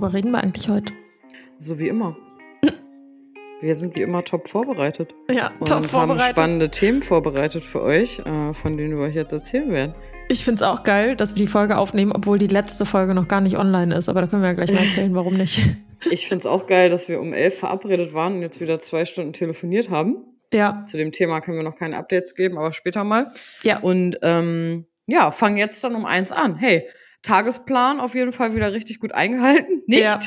worüber reden wir eigentlich heute? So wie immer. Wir sind wie immer top vorbereitet. Ja, Und top haben vorbereitet. spannende Themen vorbereitet für euch, äh, von denen wir euch jetzt erzählen werden. Ich finde es auch geil, dass wir die Folge aufnehmen, obwohl die letzte Folge noch gar nicht online ist. Aber da können wir ja gleich mal erzählen, warum nicht. Ich finde es auch geil, dass wir um elf verabredet waren und jetzt wieder zwei Stunden telefoniert haben. Ja, Zu dem Thema können wir noch keine Updates geben, aber später mal. ja. Und ähm, ja, fangen jetzt dann um eins an. Hey, Tagesplan auf jeden Fall wieder richtig gut eingehalten. Nicht? Ja.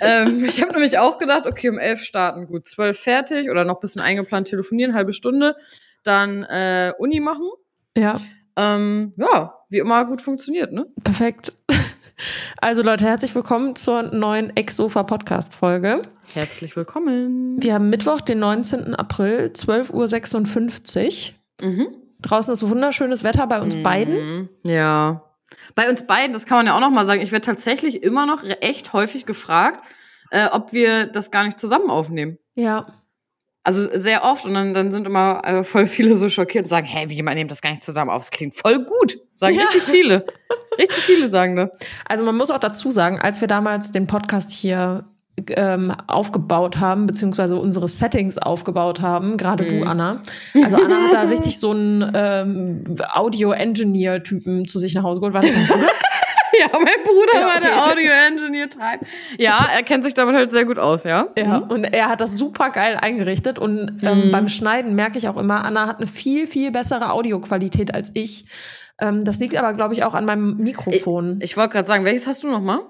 ähm, ich habe nämlich auch gedacht, okay, um elf starten, gut, zwölf fertig oder noch ein bisschen eingeplant telefonieren, halbe Stunde, dann äh, Uni machen. Ja, Ähm, ja, wie immer gut funktioniert, ne? perfekt. Also Leute, herzlich willkommen zur neuen Ex-Sofa-Podcast-Folge. Herzlich willkommen. Wir haben Mittwoch, den 19. April, 12.56 Uhr. Mhm. Draußen ist wunderschönes Wetter bei uns beiden. Mhm. Ja. Bei uns beiden, das kann man ja auch noch mal sagen, ich werde tatsächlich immer noch echt häufig gefragt, äh, ob wir das gar nicht zusammen aufnehmen. Ja. Also sehr oft und dann, dann sind immer äh, voll viele so schockiert und sagen, hey, wie man nimmt das gar nicht zusammen auf? Das klingt voll gut. Sagen Ja. richtig viele. richtig viele sagen das. Also man muss auch dazu sagen, als wir damals den Podcast hier ähm, aufgebaut haben, beziehungsweise unsere Settings aufgebaut haben, gerade du, Mhm. Anna. Also Anna hat da richtig so einen ähm, Audio-Engineer-Typen zu sich nach Hause geholt. War das dein Bruder? Ja, mein Bruder Ja, war der okay. Audio-Engineer-Type. Ja, er kennt sich damit halt sehr gut aus, ja. Ja, und er hat das super geil eingerichtet und ähm, Mhm. beim Schneiden merke ich auch immer, Anna hat eine viel, viel bessere Audioqualität als ich. Ähm, das liegt aber, glaube ich, auch an meinem Mikrofon. Ich wollte gerade sagen, welches hast du noch mal?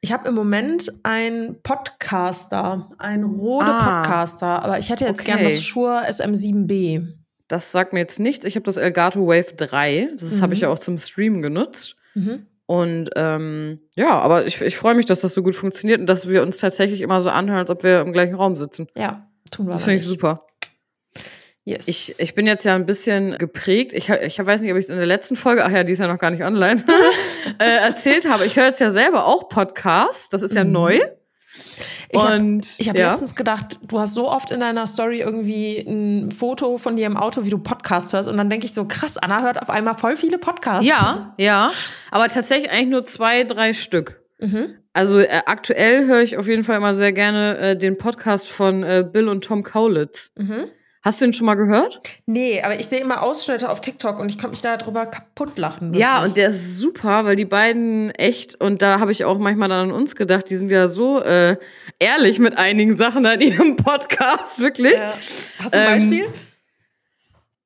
Ich habe im Moment einen Podcaster, einen Rode Ah. Podcaster, aber ich hätte jetzt Okay. gern das Shure SM7B. Das sagt mir jetzt nichts. Ich habe das Elgato Wave 3. Das Mhm. habe ich ja auch zum Streamen genutzt. Mhm. Und ähm, ja, aber ich, ich freue mich, dass das so gut funktioniert und dass wir uns tatsächlich immer so anhören, als ob wir im gleichen Raum sitzen. Ja, tun wir Das finde ich super. Yes. Ich, ich bin jetzt ja ein bisschen geprägt. Ich, ich weiß nicht, ob ich es in der letzten Folge, ach ja, die ist ja noch gar nicht online, äh, erzählt habe. Ich höre jetzt ja selber auch Podcasts. Das ist ja Mhm. neu. Ich hab- habe ja. letztens gedacht, du hast so oft in deiner Story irgendwie ein Foto von dir im Auto, wie du Podcasts hörst. Und dann denke ich so, krass, Anna hört auf einmal voll viele Podcasts. Ja, ja. Aber tatsächlich eigentlich nur zwei, drei Stück. Mhm. Also äh, aktuell höre ich auf jeden Fall immer sehr gerne äh, den Podcast von äh, Bill und Tom Kaulitz. Mhm. Hast du den schon mal gehört? Nee, aber ich sehe immer Ausschnitte auf TikTok und ich kann mich darüber kaputt lachen. Ja, wirklich. und der ist super, weil die beiden echt, und da habe ich auch manchmal dann an uns gedacht, die sind ja so äh, ehrlich mit einigen Sachen in ihrem Podcast, wirklich. Ja. Hast du ein Ähm, Beispiel?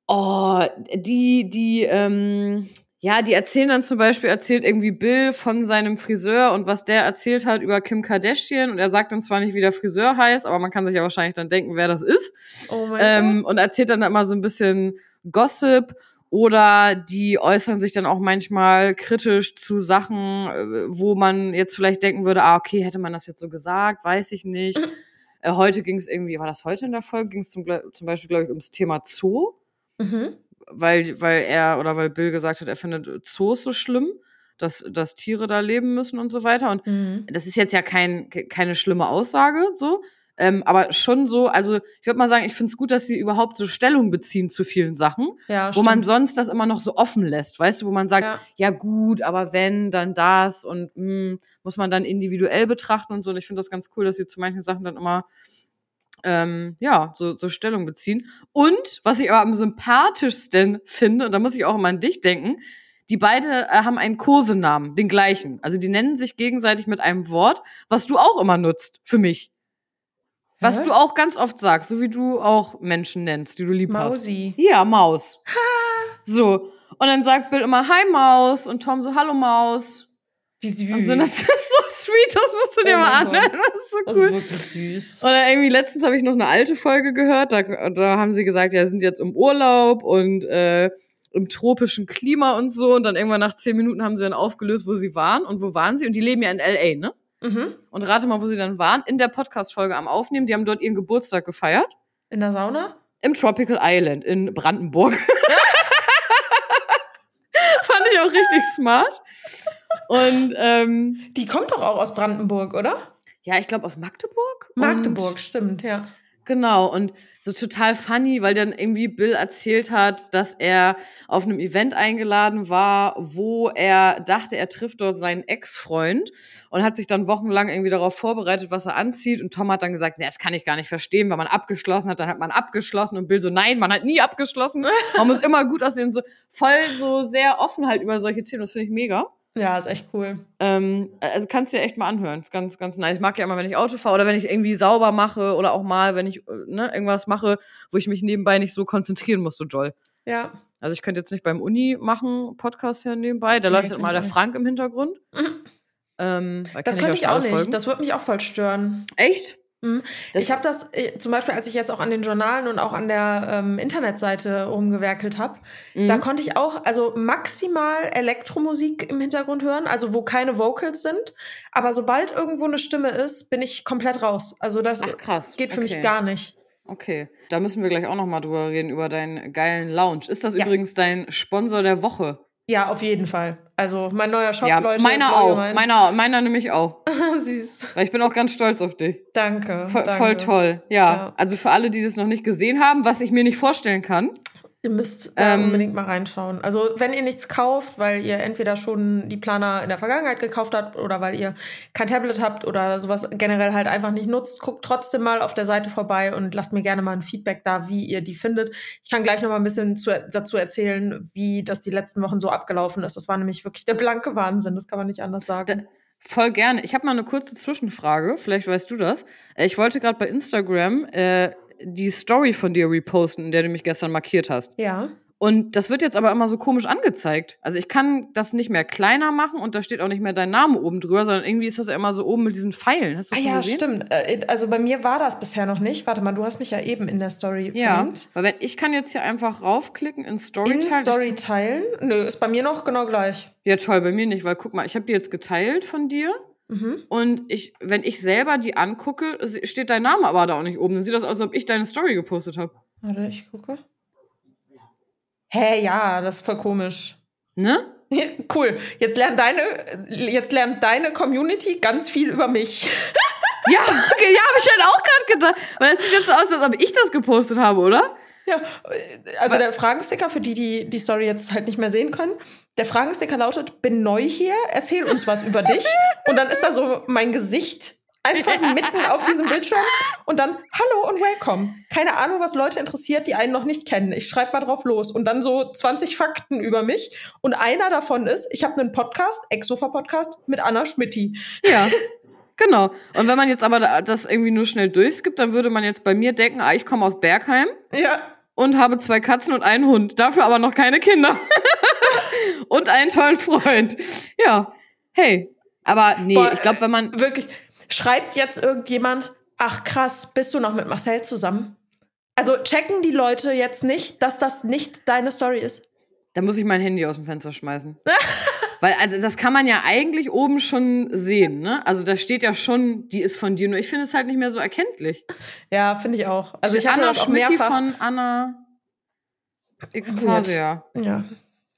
Oh, die, die, ähm, ja, die erzählen dann zum Beispiel, erzählt irgendwie Bill von seinem Friseur und was der erzählt hat über Kim Kardashian. Und er sagt dann zwar nicht, wie der Friseur heißt, aber man kann sich ja wahrscheinlich dann denken, wer das ist. Oh mein Ähm, und erzählt dann immer so ein bisschen Gossip. Oder die äußern sich dann auch manchmal kritisch zu Sachen, äh, wo man jetzt vielleicht denken würde, ah, okay, hätte man das jetzt so gesagt, weiß ich nicht. Äh, heute ging es irgendwie, war das heute in der Folge, ging es zum, zum Beispiel, glaube ich, ums Thema Zoo Mhm. Weil, weil er oder weil Bill gesagt hat, er findet Zoos so schlimm, dass, dass Tiere da leben müssen und so weiter. Und Mhm. das ist jetzt ja kein, ke- keine schlimme Aussage, so. Ähm, aber schon so, also ich würde mal sagen, ich finde es gut, dass sie überhaupt so Stellung beziehen zu vielen Sachen, Ja, wo man stimmt. sonst das immer noch so offen lässt, weißt du, wo man sagt, Ja. ja, gut, aber wenn, dann das und mh, muss man dann individuell betrachten und so. Und ich finde das ganz cool, dass sie zu manchen Sachen dann immer ähm, ja, so, so Stellung beziehen. Und was ich aber am sympathischsten finde, und da muss ich auch immer an dich denken, die beide äh, haben einen Kosenamen, den gleichen. Also die nennen sich gegenseitig mit einem Wort, was du auch immer nutzt für mich. Was Hä? du auch ganz oft sagst, so wie du auch Menschen nennst, die du lieb hast. Mausi. Ja, Maus. So. Und dann sagt Bill immer Hi Maus und Tom so Hallo Maus. Wie süß. Und so, das ist so sweet, das musst du dir Oh mal anhören. Das ist so das cool. ist wirklich süß. Oder irgendwie letztens habe ich noch eine alte Folge gehört, da, da haben sie gesagt, ja, sind jetzt im Urlaub und äh, im tropischen Klima und so. Und dann irgendwann nach zehn Minuten haben sie dann aufgelöst, wo sie waren und wo waren sie. Und die leben ja in L.A., ne? Mhm. Und rate mal, wo sie dann waren. In der Podcast-Folge am Aufnehmen. Die haben dort ihren Geburtstag gefeiert. In der Sauna? Im Tropical Island in Brandenburg. Fand ich auch richtig smart. Und ähm, Die kommt doch auch aus Brandenburg, oder? ja, ich glaube aus Magdeburg. Magdeburg, Und stimmt, ja. Genau, und so total funny, weil dann irgendwie Bill erzählt hat, dass er auf einem Event eingeladen war, wo er dachte, er trifft dort seinen Ex-Freund und hat sich dann wochenlang irgendwie darauf vorbereitet, was er anzieht. Und Tom hat dann gesagt, nee, das kann ich gar nicht verstehen, weil man abgeschlossen hat, dann hat man abgeschlossen und Bill so, nein, man hat nie abgeschlossen. Man muss immer gut aussehen und so voll so sehr offen halt über solche Themen. Das finde ich mega. Ja, ist echt cool. Ähm, also kannst du dir echt mal anhören. Ist ganz, ganz nice. Ich mag ja immer, wenn ich Auto fahre oder wenn ich irgendwie sauber mache oder auch mal, wenn ich äh, ne, irgendwas mache, wo ich mich nebenbei nicht so konzentrieren muss, so doll. Ja. Also ich könnte jetzt nicht beim Uni machen, Podcast hier nebenbei. Da Nee, läuft kann mal der auch. Frank im Hintergrund. Mhm. Ähm, da Das könnte ich auch alle nicht. Folgen. Das würde mich auch voll stören. Echt? Das- ich habe das äh, zum Beispiel, als ich jetzt auch an den Journalen und auch an der ähm, Internetseite rumgewerkelt habe, Mhm. da konnte ich auch also maximal Elektromusik im Hintergrund hören, also wo keine Vocals sind. Aber sobald irgendwo eine Stimme ist, bin ich komplett raus. Also das Ach krass. geht für okay. mich gar nicht. Okay, da müssen wir gleich auch noch mal drüber reden über deinen geilen Lounge. Ist das Ja. übrigens dein Sponsor der Woche? Ja, auf jeden Fall. Also mein neuer Shop, ja, Leute. meiner auch. mind. Meiner, meiner nämlich auch. Süß. Weil ich bin auch ganz stolz auf dich. Danke. Voll, danke. voll toll. Ja. Ja. Also für alle, die das noch nicht gesehen haben, was ich mir nicht vorstellen kann. Ihr müsst da Ähm, unbedingt mal reinschauen. Also, wenn ihr nichts kauft, weil ihr entweder schon die Planer in der Vergangenheit gekauft habt oder weil ihr kein Tablet habt oder sowas generell halt einfach nicht nutzt, guckt trotzdem mal auf der Seite vorbei und lasst mir gerne mal ein Feedback da, wie ihr die findet. Ich kann gleich noch mal ein bisschen zu, dazu erzählen, wie das die letzten Wochen so abgelaufen ist. Das war nämlich wirklich der blanke Wahnsinn, das kann man nicht anders sagen. Voll gerne. Ich habe mal eine kurze Zwischenfrage. Vielleicht weißt du das. Ich wollte gerade bei Instagram äh, die Story von dir reposten, in der du mich gestern markiert hast. ja. Und das wird jetzt aber immer so komisch angezeigt. Also ich kann das nicht mehr kleiner machen und da steht auch nicht mehr dein Name oben drüber, sondern irgendwie ist das ja immer so oben mit diesen Pfeilen. Hast du Ah schon ja, gesehen? stimmt. Äh, Also bei mir war das bisher noch nicht. Warte mal, du hast mich ja eben in der Story Ja, verlinkt. weil wenn ich kann jetzt hier einfach raufklicken in Story In teilen. Story teilen? Nö, ist bei mir noch genau gleich. Ja, toll, bei mir nicht, weil guck mal, ich habe die jetzt geteilt von dir Mhm. und ich, wenn ich selber die angucke, steht dein Name aber da auch nicht oben. Dann sieht das aus, als ob ich deine Story gepostet habe. Warte, ich gucke. Hä, ja, das ist voll komisch. Ne? Cool. Jetzt lernt deine, jetzt lernt deine Community ganz viel über mich. Ja, okay, ja, habe ich halt auch gerade gedacht. Weil das sieht jetzt so aus, als ob ich das gepostet habe, oder? Ja, also der Fragensticker, für die, die die Story jetzt halt nicht mehr sehen können, der Fragensticker lautet, bin neu hier, erzähl uns was über dich. Und dann ist da so mein Gesicht einfach mitten auf diesem Bildschirm und dann Hallo und Welcome. Keine Ahnung, was Leute interessiert, die einen noch nicht kennen. Ich schreibe mal drauf los und dann so 20 Fakten über mich. Und einer davon ist, ich habe einen Podcast, Ex-Sofa-Podcast mit Anna Schmitti. Ja. Genau. Und wenn man jetzt aber da- das irgendwie nur schnell durchskippt, dann würde man jetzt bei mir denken, ah, ich komme aus Bergheim Ja, und habe zwei Katzen und einen Hund. Dafür aber noch keine Kinder. und einen tollen Freund. Ja. Hey. Aber nee, Boah, ich glaube, wenn man. wirklich. Schreibt jetzt irgendjemand, ach krass, bist du noch mit Marcel zusammen? Also checken die Leute jetzt nicht, dass das nicht deine Story ist? Da muss ich mein Handy aus dem Fenster schmeißen. Weil, also, das kann man ja eigentlich oben schon sehen, ne? Also, da steht ja schon, die ist von dir. Nur ich finde es halt nicht mehr so erkenntlich. Ja, finde ich auch. Also ich hatte Anna das auch Schmitti mehrfach. von Anna Extasia. ja,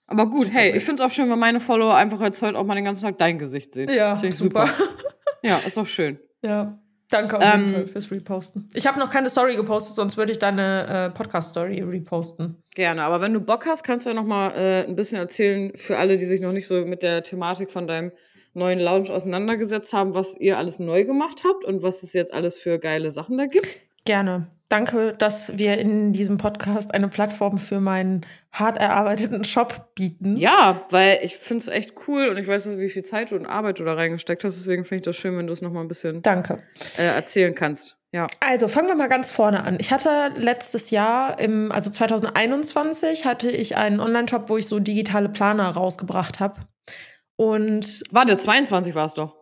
Aber gut, Super hey, ich finde es auch schön, wenn meine Follower einfach jetzt heute auch mal den ganzen Tag dein Gesicht sehen. ja Finde ich super. Ja, ist doch schön. Ja, danke auf jeden Ähm, Fall fürs Reposten. Ich habe noch keine Story gepostet, sonst würde ich deine äh, Podcast-Story reposten. Gerne, aber wenn du Bock hast, kannst du ja noch mal äh, ein bisschen erzählen für alle, die sich noch nicht so mit der Thematik von deinem neuen Lounge auseinandergesetzt haben, was ihr alles neu gemacht habt und was es jetzt alles für geile Sachen da gibt. Gerne. Danke, dass wir in diesem Podcast eine Plattform für meinen hart erarbeiteten Shop bieten. Ja, weil ich finde es echt cool und ich weiß nicht, wie viel Zeit und Arbeit du da reingesteckt hast, deswegen finde ich das schön, wenn du es noch mal ein bisschen Danke. äh, erzählen kannst. Ja. Also fangen wir mal ganz vorne an. Ich hatte letztes Jahr, im, also 2021, hatte ich einen Online-Shop, wo ich so digitale Planer rausgebracht habe. Und Warte, 22 war es doch.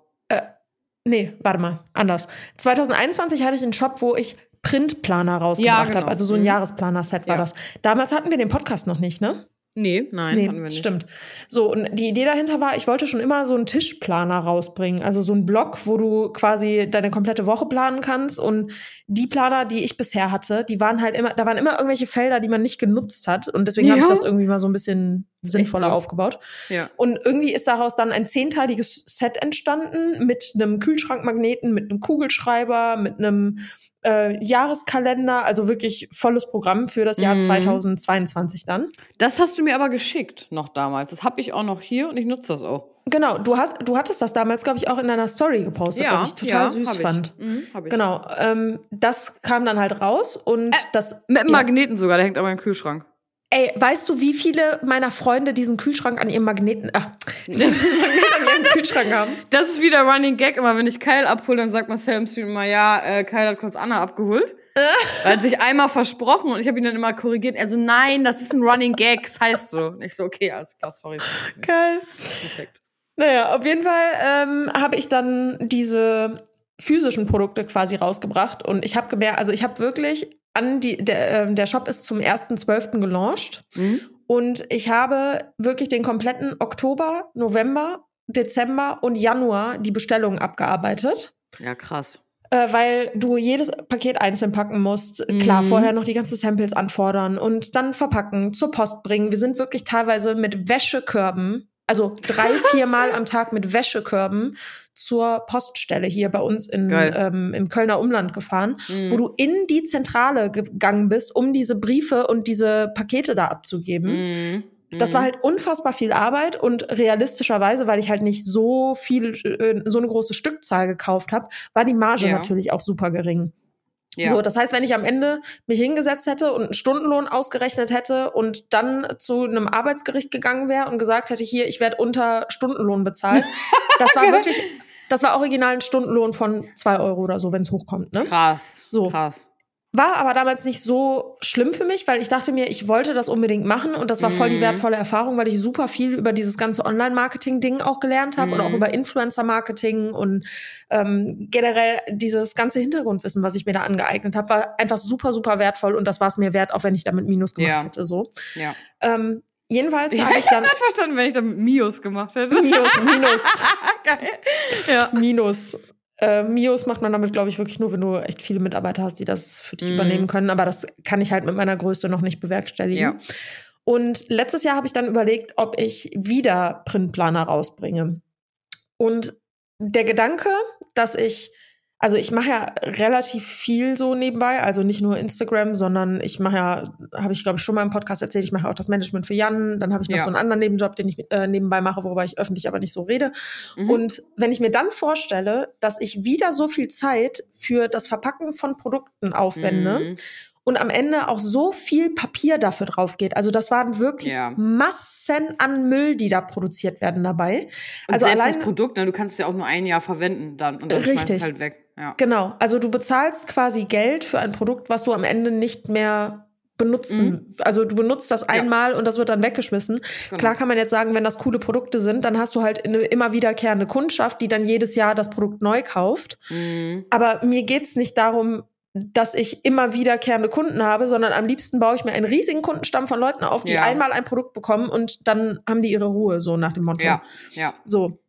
nee, warte mal, anders. 2021 hatte ich einen Shop, wo ich Printplaner rausgebracht Ja, habe. genau. Also so ein Mhm. Jahresplaner-Set war Ja. das. Damals hatten wir den Podcast noch nicht, ne? Nee, nein, hatten wir nicht. stimmt. So, und die Idee dahinter war, ich wollte schon immer so einen Tischplaner rausbringen. Also so einen Blog, wo du quasi deine komplette Woche planen kannst. Und die Planer, die ich bisher hatte, die waren halt immer, da waren immer irgendwelche Felder, die man nicht genutzt hat. Und deswegen habe ich Ja. das irgendwie mal so ein bisschen sinnvoller so? aufgebaut. Ja. Und irgendwie ist daraus dann ein zehnteiliges Set entstanden mit einem Kühlschrankmagneten, mit einem Kugelschreiber, mit einem äh, Jahreskalender, also wirklich volles Programm für das Jahr Mhm. 2022 dann. Das hast du mir aber geschickt noch damals. Das habe ich auch noch hier und ich nutze das auch. Genau, du hast, du hattest das damals, glaube ich, auch in deiner Story gepostet, was ich total süß hab ich. fand. Mhm, ich. Genau, ähm, das kam dann halt raus und Äh, das. Mit einem Ja. Magneten sogar, der hängt aber im Kühlschrank. Ey, weißt du, wie viele meiner Freunde diesen Kühlschrank an ihrem Magneten, ach, diesen Magneten an ihrem Kühlschrank haben? Das ist wieder Running Gag. Immer wenn ich Kyle abhole, dann sagt Marcel im Stream immer, ja, äh, Kyle hat kurz Anna abgeholt. er hat sich einmal versprochen und ich habe ihn dann immer korrigiert. Also nein, das ist ein Running Gag, das heißt so. Und ich so, okay, alles klar, sorry. Geil. Perfekt. Naja, auf jeden Fall ähm, habe ich dann diese physischen Produkte quasi rausgebracht und ich habe gemerkt, also ich habe wirklich an die, der, ähm, der Shop ist zum 1.12. gelauncht Mhm. und ich habe wirklich den kompletten Oktober, November, Dezember und Januar die Bestellungen abgearbeitet. Ja, krass. Äh, weil du jedes Paket einzeln packen musst. Klar, Mhm. vorher noch die ganzen Samples anfordern und dann verpacken, zur Post bringen. Wir sind wirklich teilweise mit Wäschekörben, also drei, vier Mal am Tag mit Wäschekörben zur Poststelle hier bei uns in, ähm, im Kölner Umland gefahren, Mhm. wo du in die Zentrale gegangen bist, um diese Briefe und diese Pakete da abzugeben. Mhm. Das Mhm. war halt unfassbar viel Arbeit und realistischerweise, weil ich halt nicht so viel, äh, so eine große Stückzahl gekauft habe, war die Marge Ja. natürlich auch super gering. Ja. So, das heißt, wenn ich am Ende mich hingesetzt hätte und einen Stundenlohn ausgerechnet hätte und dann zu einem Arbeitsgericht gegangen wäre und gesagt hätte, hier, ich werde unter Stundenlohn bezahlt, das war wirklich, das war original ein Stundenlohn von zwei Euro oder so, wenn es hochkommt. Ne? krass. So. Krass. War aber damals nicht so schlimm für mich, weil ich dachte mir, ich wollte das unbedingt machen und das war voll die Mhm. wertvolle Erfahrung, weil ich super viel über dieses ganze Online-Marketing-Ding auch gelernt habe und auch Mhm. über Influencer-Marketing und ähm, generell dieses ganze Hintergrundwissen, was ich mir da angeeignet habe, war einfach super, super wertvoul und das war es mir wert, auch wenn ich damit Minus gemacht Ja. hätte. So. Ja. Ähm, jedenfalls Ich habe ich habe dann gerade verstanden, wenn ich damit Mios gemacht hätte. Minus, Minus, Geil. Ja. Minus. Äh, Mios macht man damit, glaube ich, wirklich nur, wenn du echt viele Mitarbeiter hast, die das für dich Mhm. übernehmen können. Aber das kann ich halt mit meiner Größe noch nicht bewerkstelligen. Ja. Und letztes Jahr habe ich dann überlegt, ob ich wieder Printplaner rausbringe. Und der Gedanke, dass ich, also ich mache ja relativ viel so nebenbei, also nicht nur Instagram, sondern ich mache ja, habe ich glaube ich schon mal im Podcast erzählt, ich mache auch das Management für Jan, dann habe ich noch Ja. so einen anderen Nebenjob, den ich äh, nebenbei mache, worüber ich öffentlich aber nicht so rede. Mhm. Und wenn ich mir dann vorstelle, dass ich wieder so viel Zeit für das Verpacken von Produkten aufwende Mhm. und am Ende auch so viel Papier dafür drauf geht. Also das waren wirklich Ja. Massen an Müll, die da produziert werden dabei. Und also selbst allein das Produkt, ne, du kannst es ja auch nur ein Jahr verwenden dann und dann schmeißt Richtig. es halt weg. Ja. genau, also du bezahlst quasi Geld für ein Produkt, was du am Ende nicht mehr benutzen. Also du benutzt das Mhm. Ja. einmal und das wird dann weggeschmissen. Genau. Klar kann man jetzt sagen, wenn das coole Produkte sind, dann hast du halt eine immer wiederkehrende Kundschaft, die dann jedes Jahr das Produkt neu kauft. Mhm. Aber mir geht's nicht darum, dass ich immer wiederkehrende Kunden habe, sondern am liebsten baue ich mir einen riesigen Kundenstamm von Leuten auf, die Ja. einmal ein Produkt bekommen und dann haben die ihre Ruhe, so nach dem Motto. Ja, ja. So.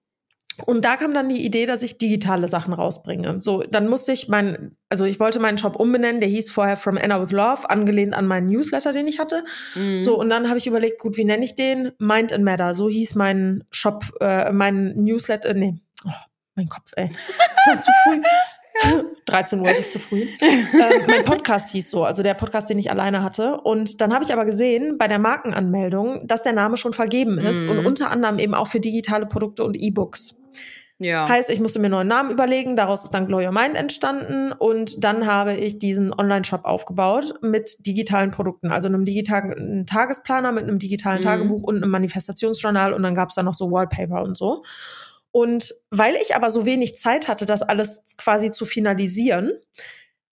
Und da kam dann die Idee, dass ich digitale Sachen rausbringe. So, dann musste ich meinen, also ich wollte meinen Shop umbenennen, der hieß vorher From Anna with Love, angelehnt an meinen Newsletter, den ich hatte. Mhm. So, und dann habe ich überlegt, gut, wie nenne ich den? Mind and Matter. So hieß mein Shop, äh, mein Newsletter, äh, nee, oh, mein Kopf, ey. War zu früh. 13 Uhr ist es zu früh. ähm, mein Podcast hieß so, also der Podcast, den ich alleine hatte. Und dann habe ich aber gesehen bei der Markenanmeldung, dass der Name schon vergeben ist Mhm. und unter anderem eben auch für digitale Produkte und E-Books. Ja. Heißt, ich musste mir einen neuen Namen überlegen, daraus ist dann Glow Your Mind entstanden und dann habe ich diesen Online-Shop aufgebaut mit digitalen Produkten, also einem digitalen Tagesplaner mit einem digitalen Mhm. Tagebuch und einem Manifestationsjournal und dann gab es da noch so Wallpaper und so. Und weil ich aber so wenig Zeit hatte, das alles quasi zu finalisieren,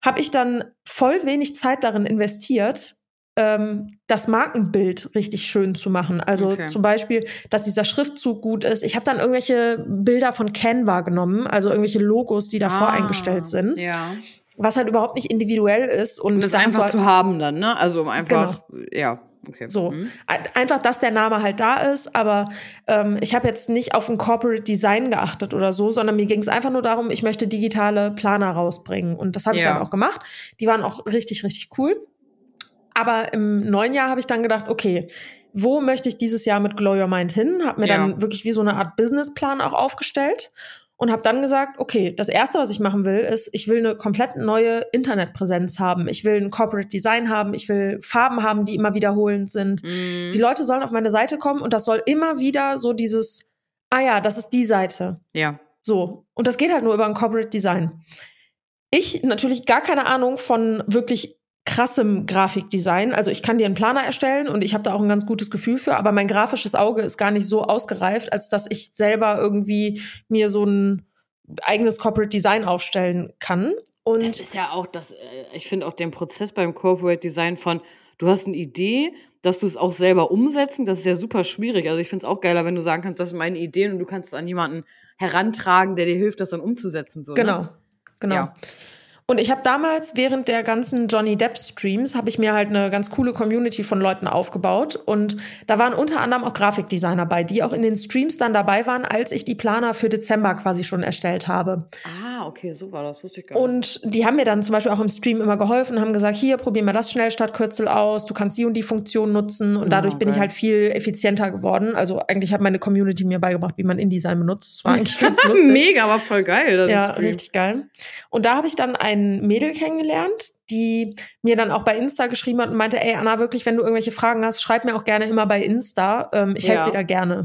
habe ich dann voll wenig Zeit darin investiert, ähm, das Markenbild richtig schön zu machen. Also Okay. zum Beispiel, dass dieser Schriftzug gut ist. Ich habe dann irgendwelche Bilder von Canva genommen, also irgendwelche Logos, die da Ah, voreingestellt sind, Ja. was halt überhaupt nicht individuell ist. Und Um das einfach halt- zu haben dann, ne? Also um einfach, ja, okay. So, Mhm. Ein- einfach, dass der Name halt da ist, aber ähm, ich habe jetzt nicht auf ein Corporate Design geachtet oder so, sondern mir ging es einfach nur darum, ich möchte digitale Planer rausbringen. Und das habe ich Ja. dann auch gemacht. Die waren auch richtig, richtig cool. Aber im neuen Jahr habe ich dann gedacht, okay, wo möchte ich dieses Jahr mit Glow Your Mind hin? Habe mir Ja. dann wirklich wie so eine Art Businessplan auch aufgestellt und habe dann gesagt, okay, das erste, was ich machen will, ist, ich will eine komplett neue Internetpräsenz haben. Ich will ein Corporate Design haben. Ich will Farben haben, die immer wiederholend sind. Mhm. Die Leute sollen auf meine Seite kommen und das soll immer wieder so dieses, ah ja, das ist die Seite. Ja. So. Und das geht halt nur über ein Corporate Design. Ich natürlich gar keine Ahnung von wirklich krassem Grafikdesign. Also ich kann dir einen Planer erstellen und ich habe da auch ein ganz gutes Gefühl für, aber mein grafisches Auge ist gar nicht so ausgereift, als dass ich selber irgendwie mir so ein eigenes Corporate Design aufstellen kann. Und Das ist ja auch das, äh, ich finde auch den Prozess beim Corporate Design von, du hast eine Idee, dass du es auch selber umsetzen, das ist ja super schwierig. Also ich finde es auch geiler, wenn du sagen kannst, das sind meine Ideen und du kannst es an jemanden herantragen, der dir hilft, das dann umzusetzen. So, Genau, Ne? genau. Ja. Und ich habe damals während der ganzen Johnny Depp Streams habe ich mir halt eine ganz coole Community von Leuten aufgebaut und da waren unter anderem auch Grafikdesigner bei, die auch in den Streams dann dabei waren, als ich die Planer für Dezember quasi schon erstellt habe. Ah, okay, so war das, wusste ich gar nicht. Und die haben mir dann zum Beispiel auch im Stream immer geholfen, haben gesagt, hier, probier mal das Schnellstartkürzel aus, du kannst die und die Funktion nutzen. Und dadurch Ah, bin ich halt viel effizienter geworden. Also eigentlich hat meine Community mir beigebracht, wie man InDesign benutzt. Das war eigentlich ganz lustig. Mega, aber voll geil. Ja, Stream. richtig geil. Und da habe ich dann ein Mädel kennengelernt, die mir dann auch bei Insta geschrieben hat und meinte, ey Anna, wirklich, wenn du irgendwelche Fragen hast, schreib mir auch gerne immer bei Insta. Ähm, ich helfe Ja. dir da gerne.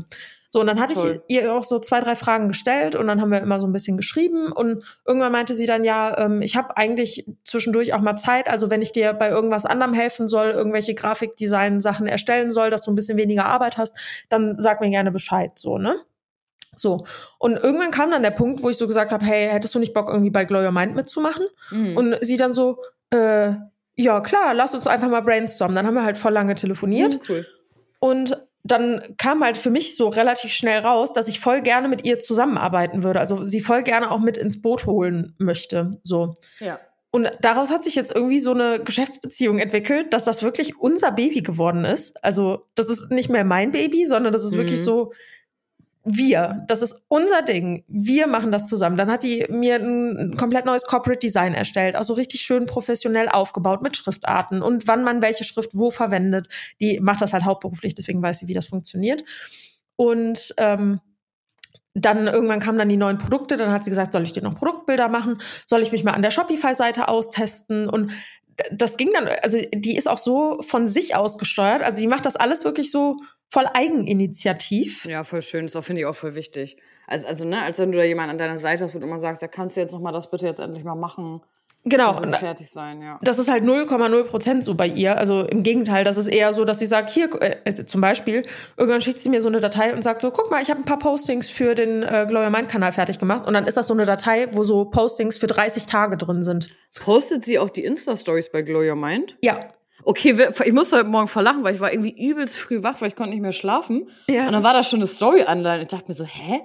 So, und dann hatte Toll. ich ihr auch so zwei, drei Fragen gestellt und dann haben wir immer so ein bisschen geschrieben und irgendwann meinte sie dann, ja, ähm, ich habe eigentlich zwischendurch auch mal Zeit, also wenn ich dir bei irgendwas anderem helfen soll, irgendwelche Grafikdesign-Sachen erstellen soll, dass du ein bisschen weniger Arbeit hast, dann sag mir gerne Bescheid, so, ne? So. Und irgendwann kam dann der Punkt, wo ich so gesagt habe, hey, hättest du nicht Bock, irgendwie bei Glow Your Mind mitzumachen? Mhm. Und sie dann so, äh, ja, klar, lass uns einfach mal brainstormen. Dann haben wir halt voll lange telefoniert. Mhm, cool. Und dann kam halt für mich so relativ schnell raus, dass ich voll gerne mit ihr zusammenarbeiten würde. Also sie voll gerne auch mit ins Boot holen möchte. So. Ja. Und daraus hat sich jetzt irgendwie so eine Geschäftsbeziehung entwickelt, dass das wirklich unser Baby geworden ist. Also, das ist nicht mehr mein Baby, sondern das ist Mhm. wirklich so wir. Das ist unser Ding. Wir machen das zusammen. Dann hat die mir ein komplett neues Corporate Design erstellt, auch so richtig schön professionell aufgebaut mit Schriftarten und wann man welche Schrift wo verwendet. Die macht das halt hauptberuflich, deswegen weiß sie, wie das funktioniert. Und ähm, dann irgendwann kamen dann die neuen Produkte, dann hat sie gesagt, soll ich dir noch Produktbilder machen? Soll ich mich mal an der Shopify-Seite austesten? Und das ging dann, also die ist auch so von sich aus gesteuert. Also die macht das alles wirklich so voll Eigeninitiativ. Ja, voll schön. Das finde ich auch voll wichtig. Also, also, ne, als wenn du da jemanden an deiner Seite hast, du immer sagst, da kannst du jetzt noch mal das bitte jetzt endlich mal machen. Genau. Das Und fertig sein, ja. das ist halt 0,0 Prozent so bei ihr. Also im Gegenteil, das ist eher so, dass sie sagt, hier, äh, zum Beispiel, irgendwann schickt sie mir so eine Datei und sagt so, guck mal, ich habe ein paar Postings für den äh, Glow Your Mind Kanal fertig gemacht. Und dann ist das so eine Datei, wo so Postings für 30 Tage drin sind. Postet sie auch die Insta-Stories bei Glow Your Mind? Ja. Okay, ich musste heute Morgen verlachen, weil ich war irgendwie übelst früh wach, weil ich konnte nicht mehr schlafen. Ja. Und dann war da schon eine Story online. Ich dachte mir so, hä?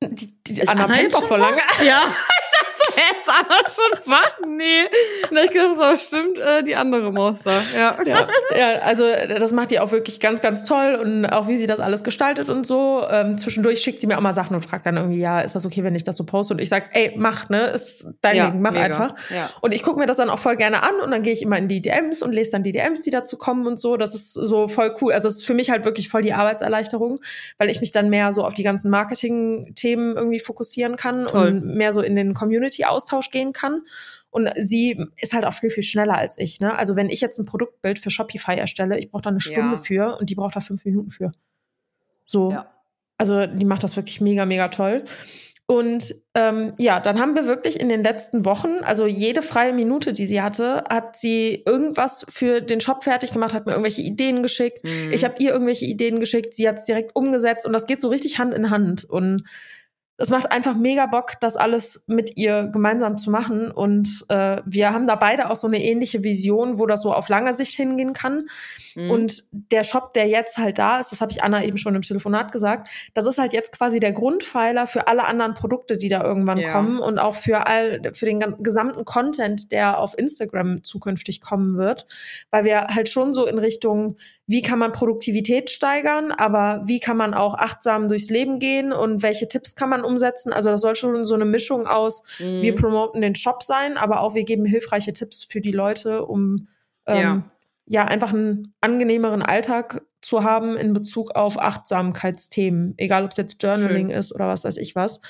Die, die Ist Anna Anna jetzt doch voll lange. Ja. Ich dachte so, hä, ist Anna schon wach? Nee. Und ich gedacht, so, stimmt, äh, die andere Maus da. Ja. ja, ja, also äh, das macht die auch wirklich ganz, ganz toll und auch wie sie das alles gestaltet und so. Ähm, zwischendurch schickt sie mir auch mal Sachen und fragt dann irgendwie, ja, ist das okay, wenn ich das so poste? Und ich sag, ey, mach, ne, ist dein Ja, Ding, mach mega. einfach. Ja. Und ich gucke mir das dann auch voll gerne an und dann gehe ich immer in die DMs und lese dann die DMs, die dazu kommen und so. Das ist so voll cool. Also es ist für mich halt wirklich voll die Arbeitserleichterung, weil ich mich dann mehr so auf die ganzen Marketing-Themen irgendwie fokussieren kann Toll. und mehr so in den Community-Austausch gehen kann. Und sie ist halt auch viel, viel schneller als ich. Ne? Also wenn ich jetzt ein Produktbild für Shopify erstelle, ich brauche da eine Stunde Ja. für und die braucht da fünf Minuten für. So. Ja. Also die macht das wirklich mega, mega toll. Und ähm, ja, dann haben wir wirklich in den letzten Wochen, also jede freie Minute, die sie hatte, hat sie irgendwas für den Shop fertig gemacht, hat mir irgendwelche Ideen geschickt. Mhm. Ich habe ihr irgendwelche Ideen geschickt, sie hat es direkt umgesetzt und das geht so richtig Hand in Hand. Und es macht einfach mega Bock, das alles mit ihr gemeinsam zu machen. Und äh, wir haben da beide auch so eine ähnliche Vision, wo das so auf lange Sicht hingehen kann. Mhm. Und der Shop, der jetzt halt da ist, das habe ich Anna eben schon im Telefonat gesagt, das ist halt jetzt quasi der Grundpfeiler für alle anderen Produkte, die da irgendwann Ja. kommen und auch für all für den gesamten Content, der auf Instagram zukünftig kommen wird, weil wir halt schon so in Richtung, wie kann man Produktivität steigern, aber wie kann man auch achtsam durchs Leben gehen und welche Tipps kann man umsetzen? Also das soll schon so eine Mischung aus, Mhm. wir promoten den Shop sein, aber auch wir geben hilfreiche Tipps für die Leute, um ähm, Ja. ja, einfach einen angenehmeren Alltag zu haben in Bezug auf Achtsamkeitsthemen, egal ob es jetzt Journaling Schön. ist oder was weiß ich was.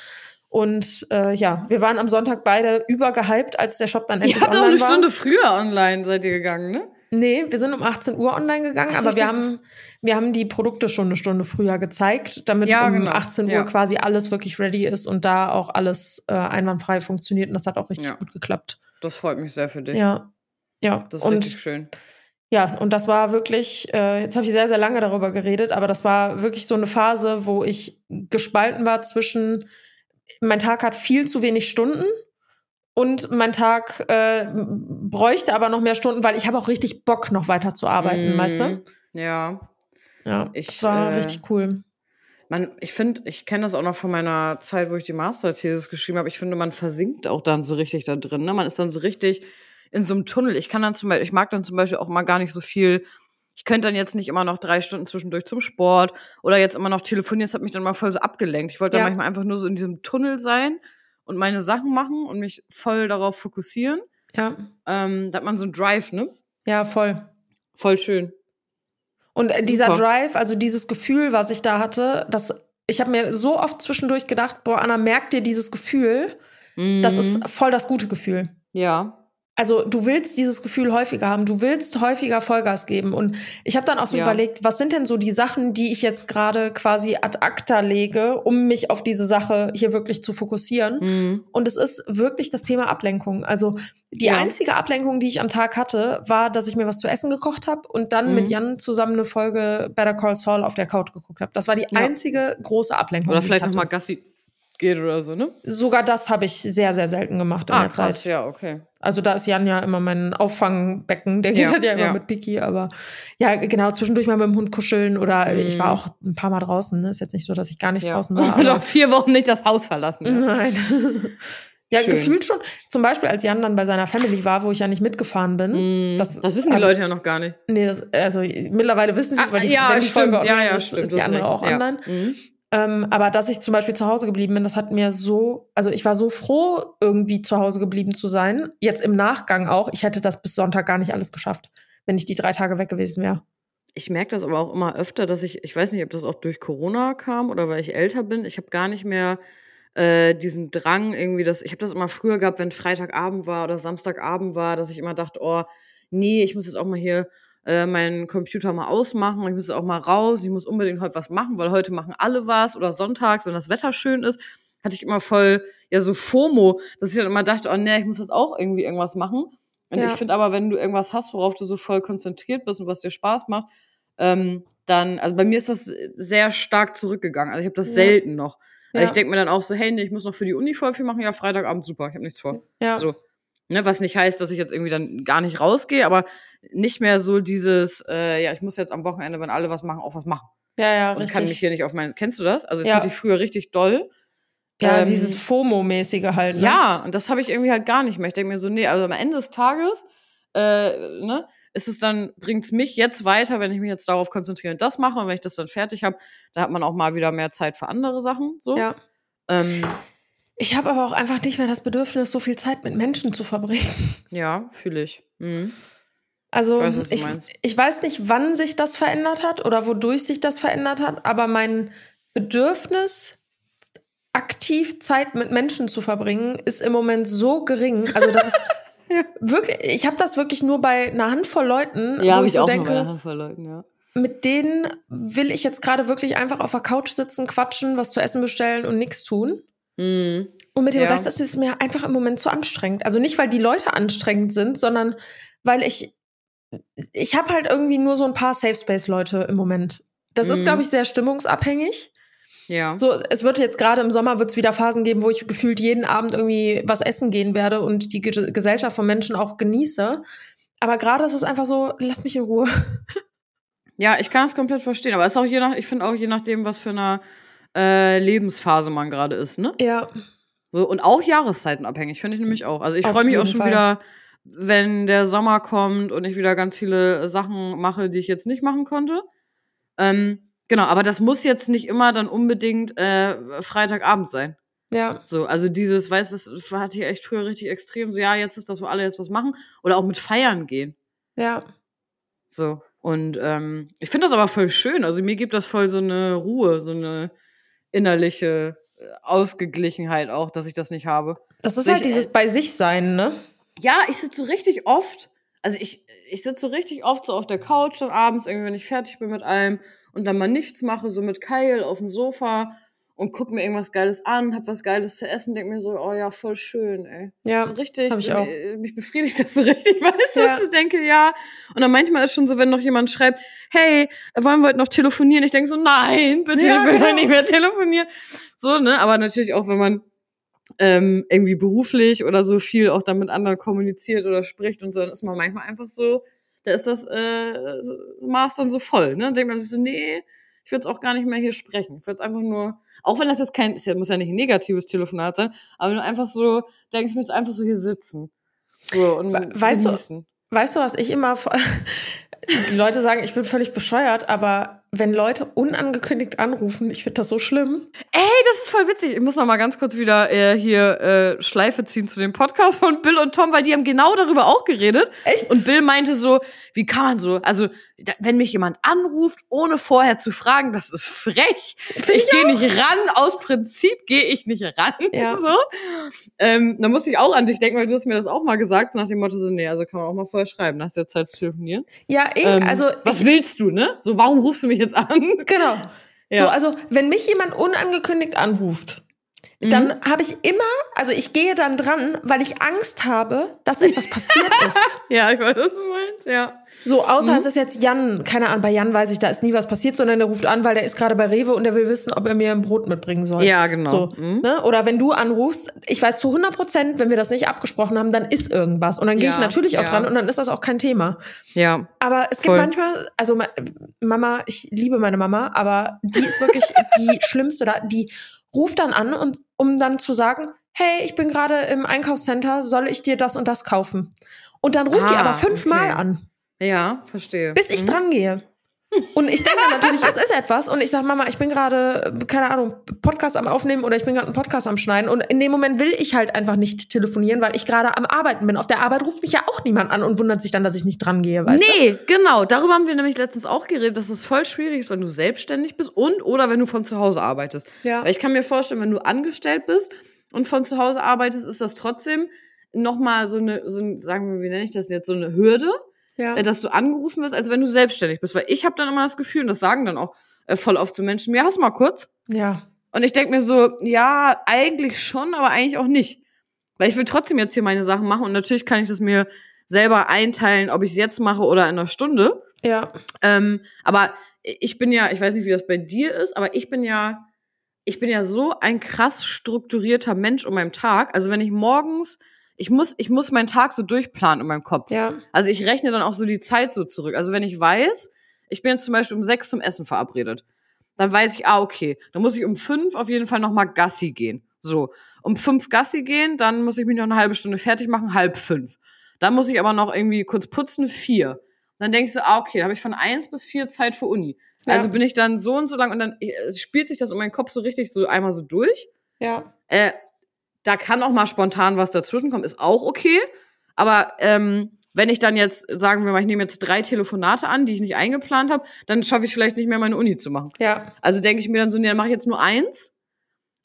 Und äh, ja, wir waren am Sonntag beide übergehypt, als der Shop dann endlich Ihr habt auch online eine war. Stunde früher online seid ihr gegangen, ne? Nee, wir sind um 18 Uhr online gegangen, Ach aber wir dachte- haben, wir haben die Produkte schon eine Stunde früher gezeigt, damit Ja, um genau. 18 Uhr Ja. quasi alles wirklich ready ist und da auch alles äh, einwandfrei funktioniert. Und das hat auch richtig Ja. gut geklappt. Das freut mich sehr für dich. Ja. Ja. Das ist und richtig schön. ja, und das war wirklich, äh, jetzt habe ich sehr, sehr lange darüber geredet, aber das war wirklich so eine Phase, wo ich gespalten war zwischen, mein Tag hat viel zu wenig Stunden und mein Tag äh, bräuchte aber noch mehr Stunden, weil ich habe auch richtig Bock, noch weiter zu arbeiten, Mhm. weißt du? Ja. Ja, Ich, das war äh, richtig cool. Man, ich finde, ich kenne das auch noch von meiner Zeit, wo ich die Masterthesis geschrieben habe. Ich finde, man versinkt auch dann so richtig da drin. Ne? Man ist dann so richtig in so einem Tunnel. Ich kann dann zum Beispiel, ich mag dann zum Beispiel auch mal gar nicht so viel. Ich könnte dann jetzt nicht immer noch drei Stunden zwischendurch zum Sport oder jetzt immer noch telefonieren. Das hat mich dann mal voll so abgelenkt. Ich wollte dann Ja. manchmal einfach nur so in diesem Tunnel sein und meine Sachen machen und mich voll darauf fokussieren. Ja, Ähm, da hat man so einen Drive, ne? ja, voll. Voll schön. Und äh, dieser Super. Drive, also dieses Gefühl, was ich da hatte, das, ich habe mir so oft zwischendurch gedacht, boah, Anna, merk dir dieses Gefühl, das Mhm. ist voll das gute Gefühl. Ja. Also du willst dieses Gefühl häufiger haben, du willst häufiger Vollgas geben. Und ich habe dann auch so Ja. überlegt, was sind denn so die Sachen, die ich jetzt gerade quasi ad acta lege, um mich auf diese Sache hier wirklich zu fokussieren. Mhm. Und es ist wirklich das Thema Ablenkung. Also die Ja. einzige Ablenkung, die ich am Tag hatte, war, dass ich mir was zu essen gekocht habe und dann Mhm. mit Jan zusammen eine Folge Better Call Saul auf der Couch geguckt habe. Das war die Ja. einzige große Ablenkung. Oder vielleicht ich noch mal hatte. Gassi geht oder so, ne? Sogar das habe ich sehr, sehr selten gemacht in Ah, der Zeit. krass, ja, okay. Also da ist Jan ja immer mein Auffangbecken. Der geht Ja, halt ja immer ja. mit Piki, aber ja, genau, zwischendurch mal mit dem Hund kuscheln oder Mhm. ich war auch ein paar Mal draußen. Ne? Ist jetzt nicht so, dass ich gar nicht Ja. draußen war. Und auch vier Wochen nicht das Haus verlassen. Ja. Nein. ja, Schön. gefühlt schon. Zum Beispiel, als Jan dann bei seiner Family war, wo ich ja nicht mitgefahren bin. Mm, Das- Das, wissen die also- Leute ja noch gar nicht. Nee, das, also mittlerweile wissen sie es, Ah, weil die, ja, wenn die stimmt. Folge Ja, ja, ist, stimmt. ist die andere auch online. Mhm. Ähm, aber dass ich zum Beispiel zu Hause geblieben bin, das hat mir so, also ich war so froh, irgendwie zu Hause geblieben zu sein. Jetzt im Nachgang auch. Ich hätte das bis Sonntag gar nicht alles geschafft, wenn ich die drei Tage weg gewesen wäre. Ich merke das aber auch immer öfter, dass ich, ich weiß nicht, ob das auch durch Corona kam oder weil ich älter bin. Ich habe gar nicht mehr äh, diesen Drang irgendwie, dass ich habe das immer früher gehabt, wenn Freitagabend war oder Samstagabend war, dass ich immer dachte, oh, nee, ich muss jetzt auch mal hier äh, meinen Computer mal ausmachen, ich muss auch mal raus, ich muss unbedingt heute was machen, weil heute machen alle was oder sonntags, wenn das Wetter schön ist, hatte ich immer voll, ja, so FOMO, dass ich dann immer dachte, oh nee, ich muss jetzt auch irgendwie irgendwas machen. Und Ja. ich finde aber, wenn du irgendwas hast, worauf du so voll konzentriert bist und was dir Spaß macht, ähm, dann, also bei mir ist das sehr stark zurückgegangen. Also ich habe das Ja. selten noch. Ja. ich denke mir dann auch so, hey, nee, ich muss noch für die Uni voll viel machen. Ja, Freitagabend, super, ich habe nichts vor. Ja. So. Ne, was nicht heißt, dass ich jetzt irgendwie dann gar nicht rausgehe, aber nicht mehr so dieses, äh, ja, ich muss jetzt am Wochenende, wenn alle was machen, auch was machen. Ja, ja, Und richtig. kann mich hier nicht auf mein. Kennst du das? Also das Ja. hatte ich früher richtig doll. ja, ähm, dieses FOMO-mäßige halt. Ne? Ja, und das habe ich irgendwie halt gar nicht mehr. Ich denke mir so, nee, also am Ende des Tages, äh, ne, ist es dann, bringt's mich jetzt weiter, wenn ich mich jetzt darauf konzentriere und das mache. Und wenn ich das dann fertig habe, dann hat man auch mal wieder mehr Zeit für andere Sachen. So. ja. Ähm, Ich habe aber auch einfach nicht mehr das Bedürfnis, so viel Zeit mit Menschen zu verbringen. ja, fühle ich. Mhm. Also Ich weiß, ich, ich weiß nicht, wann sich das verändert hat oder wodurch sich das verändert hat, aber mein Bedürfnis, aktiv Zeit mit Menschen zu verbringen, ist im Moment so gering. Also das ist wirklich, ich habe das wirklich nur bei einer Handvoll Leuten, Ja, wo ich ich so denke, Leuten, ja. mit denen will ich jetzt gerade wirklich einfach auf der Couch sitzen, quatschen, was zu essen bestellen und nichts tun. Mhm. Und mit dem Ja. Rest ist es mir einfach im Moment zu anstrengend. Also nicht, weil die Leute anstrengend sind, sondern weil ich, ich habe halt irgendwie nur so ein paar Safe Space Leute im Moment. Das ist, Mhm. glaube ich, sehr stimmungsabhängig. Ja. So, es wird jetzt gerade im Sommer wird es wieder Phasen geben, wo ich gefühlt jeden Abend irgendwie was essen gehen werde und die Ge Gesellschaft von Menschen auch genieße. Aber gerade ist es einfach so, lass mich in Ruhe. Ja, ich kann es komplett verstehen. Aber es ist auch je nach, ich finde auch je nachdem, was für eine äh, Lebensphase man gerade ist, ne? Ja, So, und auch jahreszeitenabhängig, finde ich nämlich auch. Also ich freue mich auch schon Fall. wieder, wenn der Sommer kommt und ich wieder ganz viele Sachen mache, die ich jetzt nicht machen konnte. Ähm, genau, aber das muss jetzt nicht immer dann unbedingt äh, Freitagabend sein. ja, So, also dieses, weißt du, das hatte ich echt früher richtig extrem. So, ja, jetzt ist das, wo alle jetzt was machen. Oder auch mit Feiern gehen. ja. So. Und ähm, ich finde das aber voll schön. Also mir gibt das voll so eine Ruhe, so eine innerliche äh, Ausgeglichenheit auch, dass ich das nicht habe. Das ist So, halt ich- dieses bei sich sein, ne? Ja, ich sitze so richtig oft, also ich, ich sitze so richtig oft so auf der Couch dann abends, irgendwie, wenn ich fertig bin mit allem und dann mal nichts mache, so mit Kyle auf dem Sofa und guck mir irgendwas Geiles an, hab was Geiles zu essen, denk mir so, oh ja, voll schön, ey. Ja. so richtig, hab ich auch. äh, mich befriedigt das so richtig, weißt du, Ja. ich denke, ja. Und dann manchmal ist schon so, wenn noch jemand schreibt, hey, wollen wir heute noch telefonieren? Ich denke so, nein, bitte, Ja, ich will genau. nicht mehr telefonieren. So, ne, aber natürlich auch, wenn man ähm, irgendwie beruflich oder so viel auch dann mit anderen kommuniziert oder spricht und so, dann ist man manchmal einfach so, da ist das äh, Maß dann so voll, ne? Dann denkt man sich so, nee, ich würde es auch gar nicht mehr hier sprechen. Ich würde es einfach nur, auch wenn das jetzt kein, ja, muss ja nicht ein negatives Telefonat sein, aber nur einfach so, denkst ich mir jetzt einfach so hier sitzen. So, und We- weißt du- genießen. Weißt du, was ich immer. Die Leute sagen, ich bin völlig bescheuert, aber wenn Leute unangekündigt anrufen, ich finde das so schlimm. Ey, das ist voll witzig. Ich muss noch mal ganz kurz wieder äh, hier äh, Schleife ziehen zu dem Podcast von Bill und Tom, weil die haben genau darüber auch geredet. Echt? Und Bill meinte so, wie kann man so, also da, wenn mich jemand anruft, ohne vorher zu fragen, das ist frech. Ich gehe nicht ran, aus Prinzip gehe ich nicht ran. Ja. So. Ähm, da musste ich auch an dich denken, weil du hast mir das auch mal gesagt, nach dem Motto so, nee, also kann man auch mal vorher schreiben, hast du ja Zeit zu telefonieren. Ja, eh, Ähm, also. was ich, willst du, ne? So, warum rufst du mich jetzt an? Genau. Ja. So, also, wenn mich jemand unangekündigt anruft, Mhm. dann habe ich immer, also ich gehe dann dran, weil ich Angst habe, dass etwas passiert ist. ja, ich weiß, was du meinst, ja. So, außer Mhm. es ist jetzt Jan, keine Ahnung, bei Jan weiß ich, da ist nie was passiert, sondern der ruft an, weil der ist gerade bei Rewe und der will wissen, ob er mir ein Brot mitbringen soll. Ja, genau. So, Mhm. ne? Oder wenn du anrufst, ich weiß zu 100 Prozent, wenn wir das nicht abgesprochen haben, dann ist irgendwas. Und dann gehe Ja, ich natürlich auch ja. dran und dann ist das auch kein Thema. Ja. Aber es gibt Voll. manchmal, also ma- Mama, ich liebe meine Mama, aber die ist wirklich die Schlimmste da. Die ruft dann an, und, um dann zu sagen, hey, ich bin gerade im Einkaufscenter, soll ich dir das und das kaufen? Und dann ruft die Ah, aber fünfmal okay. an, Ja, verstehe. bis ich Mhm. dran gehe. Und ich denke natürlich, es ist etwas. Und ich sage, Mama, ich bin gerade, keine Ahnung, Podcast am Aufnehmen oder ich bin gerade einen Podcast am Schneiden. Und in dem Moment will ich halt einfach nicht telefonieren, weil ich gerade am Arbeiten bin. Auf der Arbeit ruft mich ja auch niemand an und wundert sich dann, dass ich nicht dran gehe, weißt du? Nee, genau. Darüber haben wir nämlich letztens auch geredet, dass es voll schwierig ist, wenn du selbstständig bist und oder wenn du von zu Hause arbeitest. Ja. Weil ich kann mir vorstellen, wenn du angestellt bist und von zu Hause arbeitest, ist das trotzdem nochmal so eine, so ein, sagen wir, wie nenne ich das jetzt, so eine Hürde, ja. äh, dass du angerufen wirst, als wenn du selbstständig bist. Weil ich habe dann immer das Gefühl, und das sagen dann auch äh, voll oft zu Menschen, ja, hast du mal kurz? ja. Und ich denke mir so, ja, eigentlich schon, aber eigentlich auch nicht. Weil ich will trotzdem jetzt hier meine Sachen machen und natürlich kann ich das mir selber einteilen, ob ich es jetzt mache oder in einer Stunde. Ja. Ähm, aber ich bin ja, ich weiß nicht, wie das bei dir ist, aber ich bin ja, ich bin ja so ein krass strukturierter Mensch um meinem Tag. Also wenn ich morgens, ich muss, ich muss meinen Tag so durchplanen in meinem Kopf. Ja. Also ich rechne dann auch so die Zeit so zurück. Also wenn ich weiß, ich bin jetzt zum Beispiel um sechs zum Essen verabredet, dann weiß ich, ah, okay, dann muss ich um fünf auf jeden Fall noch mal Gassi gehen. So, um fünf Gassi gehen, dann muss ich mich noch eine halbe Stunde fertig machen, halb fünf. Dann muss ich aber noch irgendwie kurz putzen, vier. Dann denkst du, ah, okay, dann habe ich von eins bis vier Zeit für Uni. Ja. Also bin ich dann so und so lang und dann äh, spielt sich das um meinen Kopf so richtig so einmal so durch. Ja. Äh, da kann auch mal spontan was dazwischen kommen, ist auch okay. Aber ähm, wenn ich dann jetzt, sagen wir mal, ich nehme jetzt drei Telefonate an, die ich nicht eingeplant habe, dann schaffe ich vielleicht nicht mehr meine Uni zu machen. Ja. Also denke ich mir dann so, nee, dann mache ich jetzt nur eins.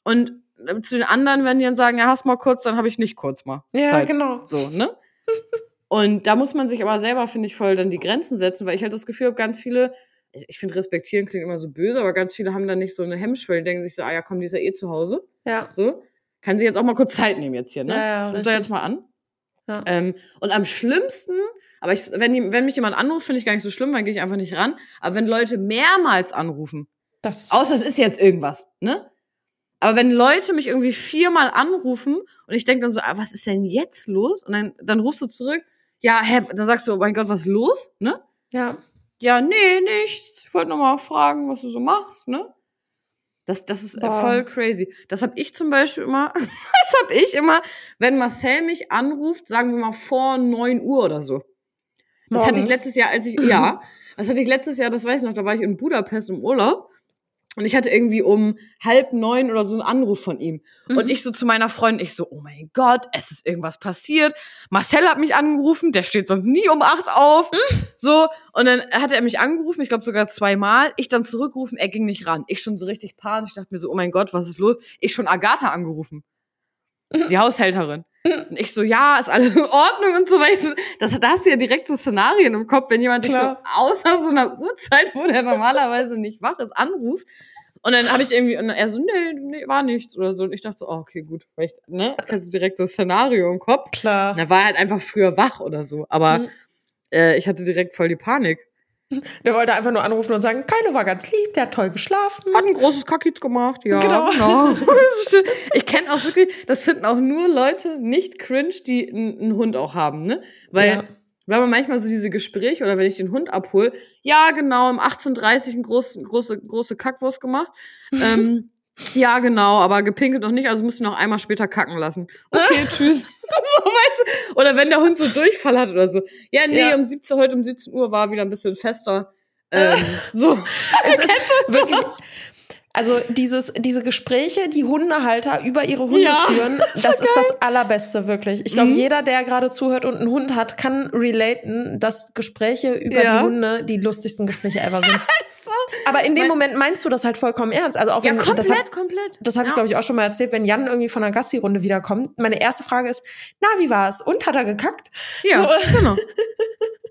Und äh, zu den anderen, wenn die dann sagen, ja, hast mal kurz, dann habe ich nicht kurz mal. Ja, Zeit. genau. So, ne? Und da muss man sich aber selber, finde ich, voll dann die Grenzen setzen, weil ich halt das Gefühl habe, ganz viele, ich, ich finde, respektieren klingt immer so böse, aber ganz viele haben dann nicht so eine Hemmschwelle, denken sich so, ah ja, komm, die ist ja eh zu Hause. Ja. So. Kann sie jetzt auch mal kurz Zeit nehmen jetzt hier, ne? Ja, ja, Ruf da jetzt mal an. Ja. Ähm, und am schlimmsten, aber ich, wenn, wenn mich jemand anruft, finde ich gar nicht so schlimm, dann gehe ich einfach nicht ran. Aber wenn Leute mehrmals anrufen, Das außer es ist jetzt irgendwas, ne? Aber wenn Leute mich irgendwie viermal anrufen und ich denke dann so, ah, was ist denn jetzt los? Und dann, dann rufst du zurück, ja, hä, dann sagst du, oh mein Gott, was ist los, ne? Ja. Ja, nee, nichts. Ich wollte nur mal fragen, was du so machst, ne? Das, das ist äh, Boah. voll crazy. Das habe ich zum Beispiel immer, das habe ich immer, wenn Marcel mich anruft, sagen wir mal vor 9 Uhr oder so. Das hatte ich Morgens? letztes Jahr, als ich, ja, das hatte ich letztes Jahr, das weiß ich noch, da war ich in Budapest im Urlaub. Und ich hatte irgendwie um halb neun oder so einen Anruf von ihm. Mhm. Und ich so zu meiner Freundin, ich so, oh mein Gott, es ist irgendwas passiert. Marcel hat mich angerufen, der steht sonst nie um acht auf. So, und dann hat er mich angerufen, ich glaube sogar zweimal. Ich dann zurückrufen, er ging nicht ran. Ich schon so richtig panisch, dachte mir so, oh mein Gott, was ist los? Ich schon Agatha angerufen. Die Haushälterin. Und ich so, ja, ist alles in Ordnung und so, weißt du, das, da hast du ja direkt so Szenarien im Kopf, wenn jemand dich so Klar. außer so einer Uhrzeit, wo der normalerweise nicht wach ist, anruft. Und dann habe ich irgendwie, und er so, nee, nee, war nichts oder so. Und ich dachte so, oh, okay, gut. Ich, ne, hast du direkt so ein Szenario im Kopf. Klar. Und er war halt einfach früher wach oder so. Aber Mhm. äh, ich hatte direkt voll die Panik. Der wollte einfach nur anrufen und sagen, Kylo war ganz lieb, der hat toll geschlafen. Hat ein großes Kakit gemacht, ja. Genau. genau. Ich kenne auch wirklich, das finden auch nur Leute nicht cringe, die einen Hund auch haben, ne? Weil Ja. wir haben manchmal so diese Gespräche oder wenn ich den Hund abhole, ja, genau, um 18.30 ein groß, große, große Kackwurst gemacht. ähm, ja, genau, aber gepinkelt noch nicht, also musst du noch einmal später kacken lassen. Okay, tschüss. so, weißt du? Oder wenn der Hund so Durchfall hat oder so. Ja, nee, Ja. um 17, heute um 17 Uhr war wieder ein bisschen fester. Ähm, so. Es ist wirklich, also dieses, diese Gespräche, die Hundehalter über ihre Hunde Ja, führen, das ist das Allerbeste, wirklich. Ich glaube, Mhm. jeder, der gerade zuhört und einen Hund hat, kann relaten, dass Gespräche über Ja. die Hunde die lustigsten Gespräche ever sind. Aber in dem Mein- Moment meinst du das halt vollkommen ernst. Also auch Ja, wenn komplett, das hat, komplett. das habe ich, Ja. glaube ich, auch schon mal erzählt, wenn Jan irgendwie von einer Gassi-Runde wiederkommt. Meine erste Frage ist, na, wie war's? Und hat er gekackt? Ja, genau.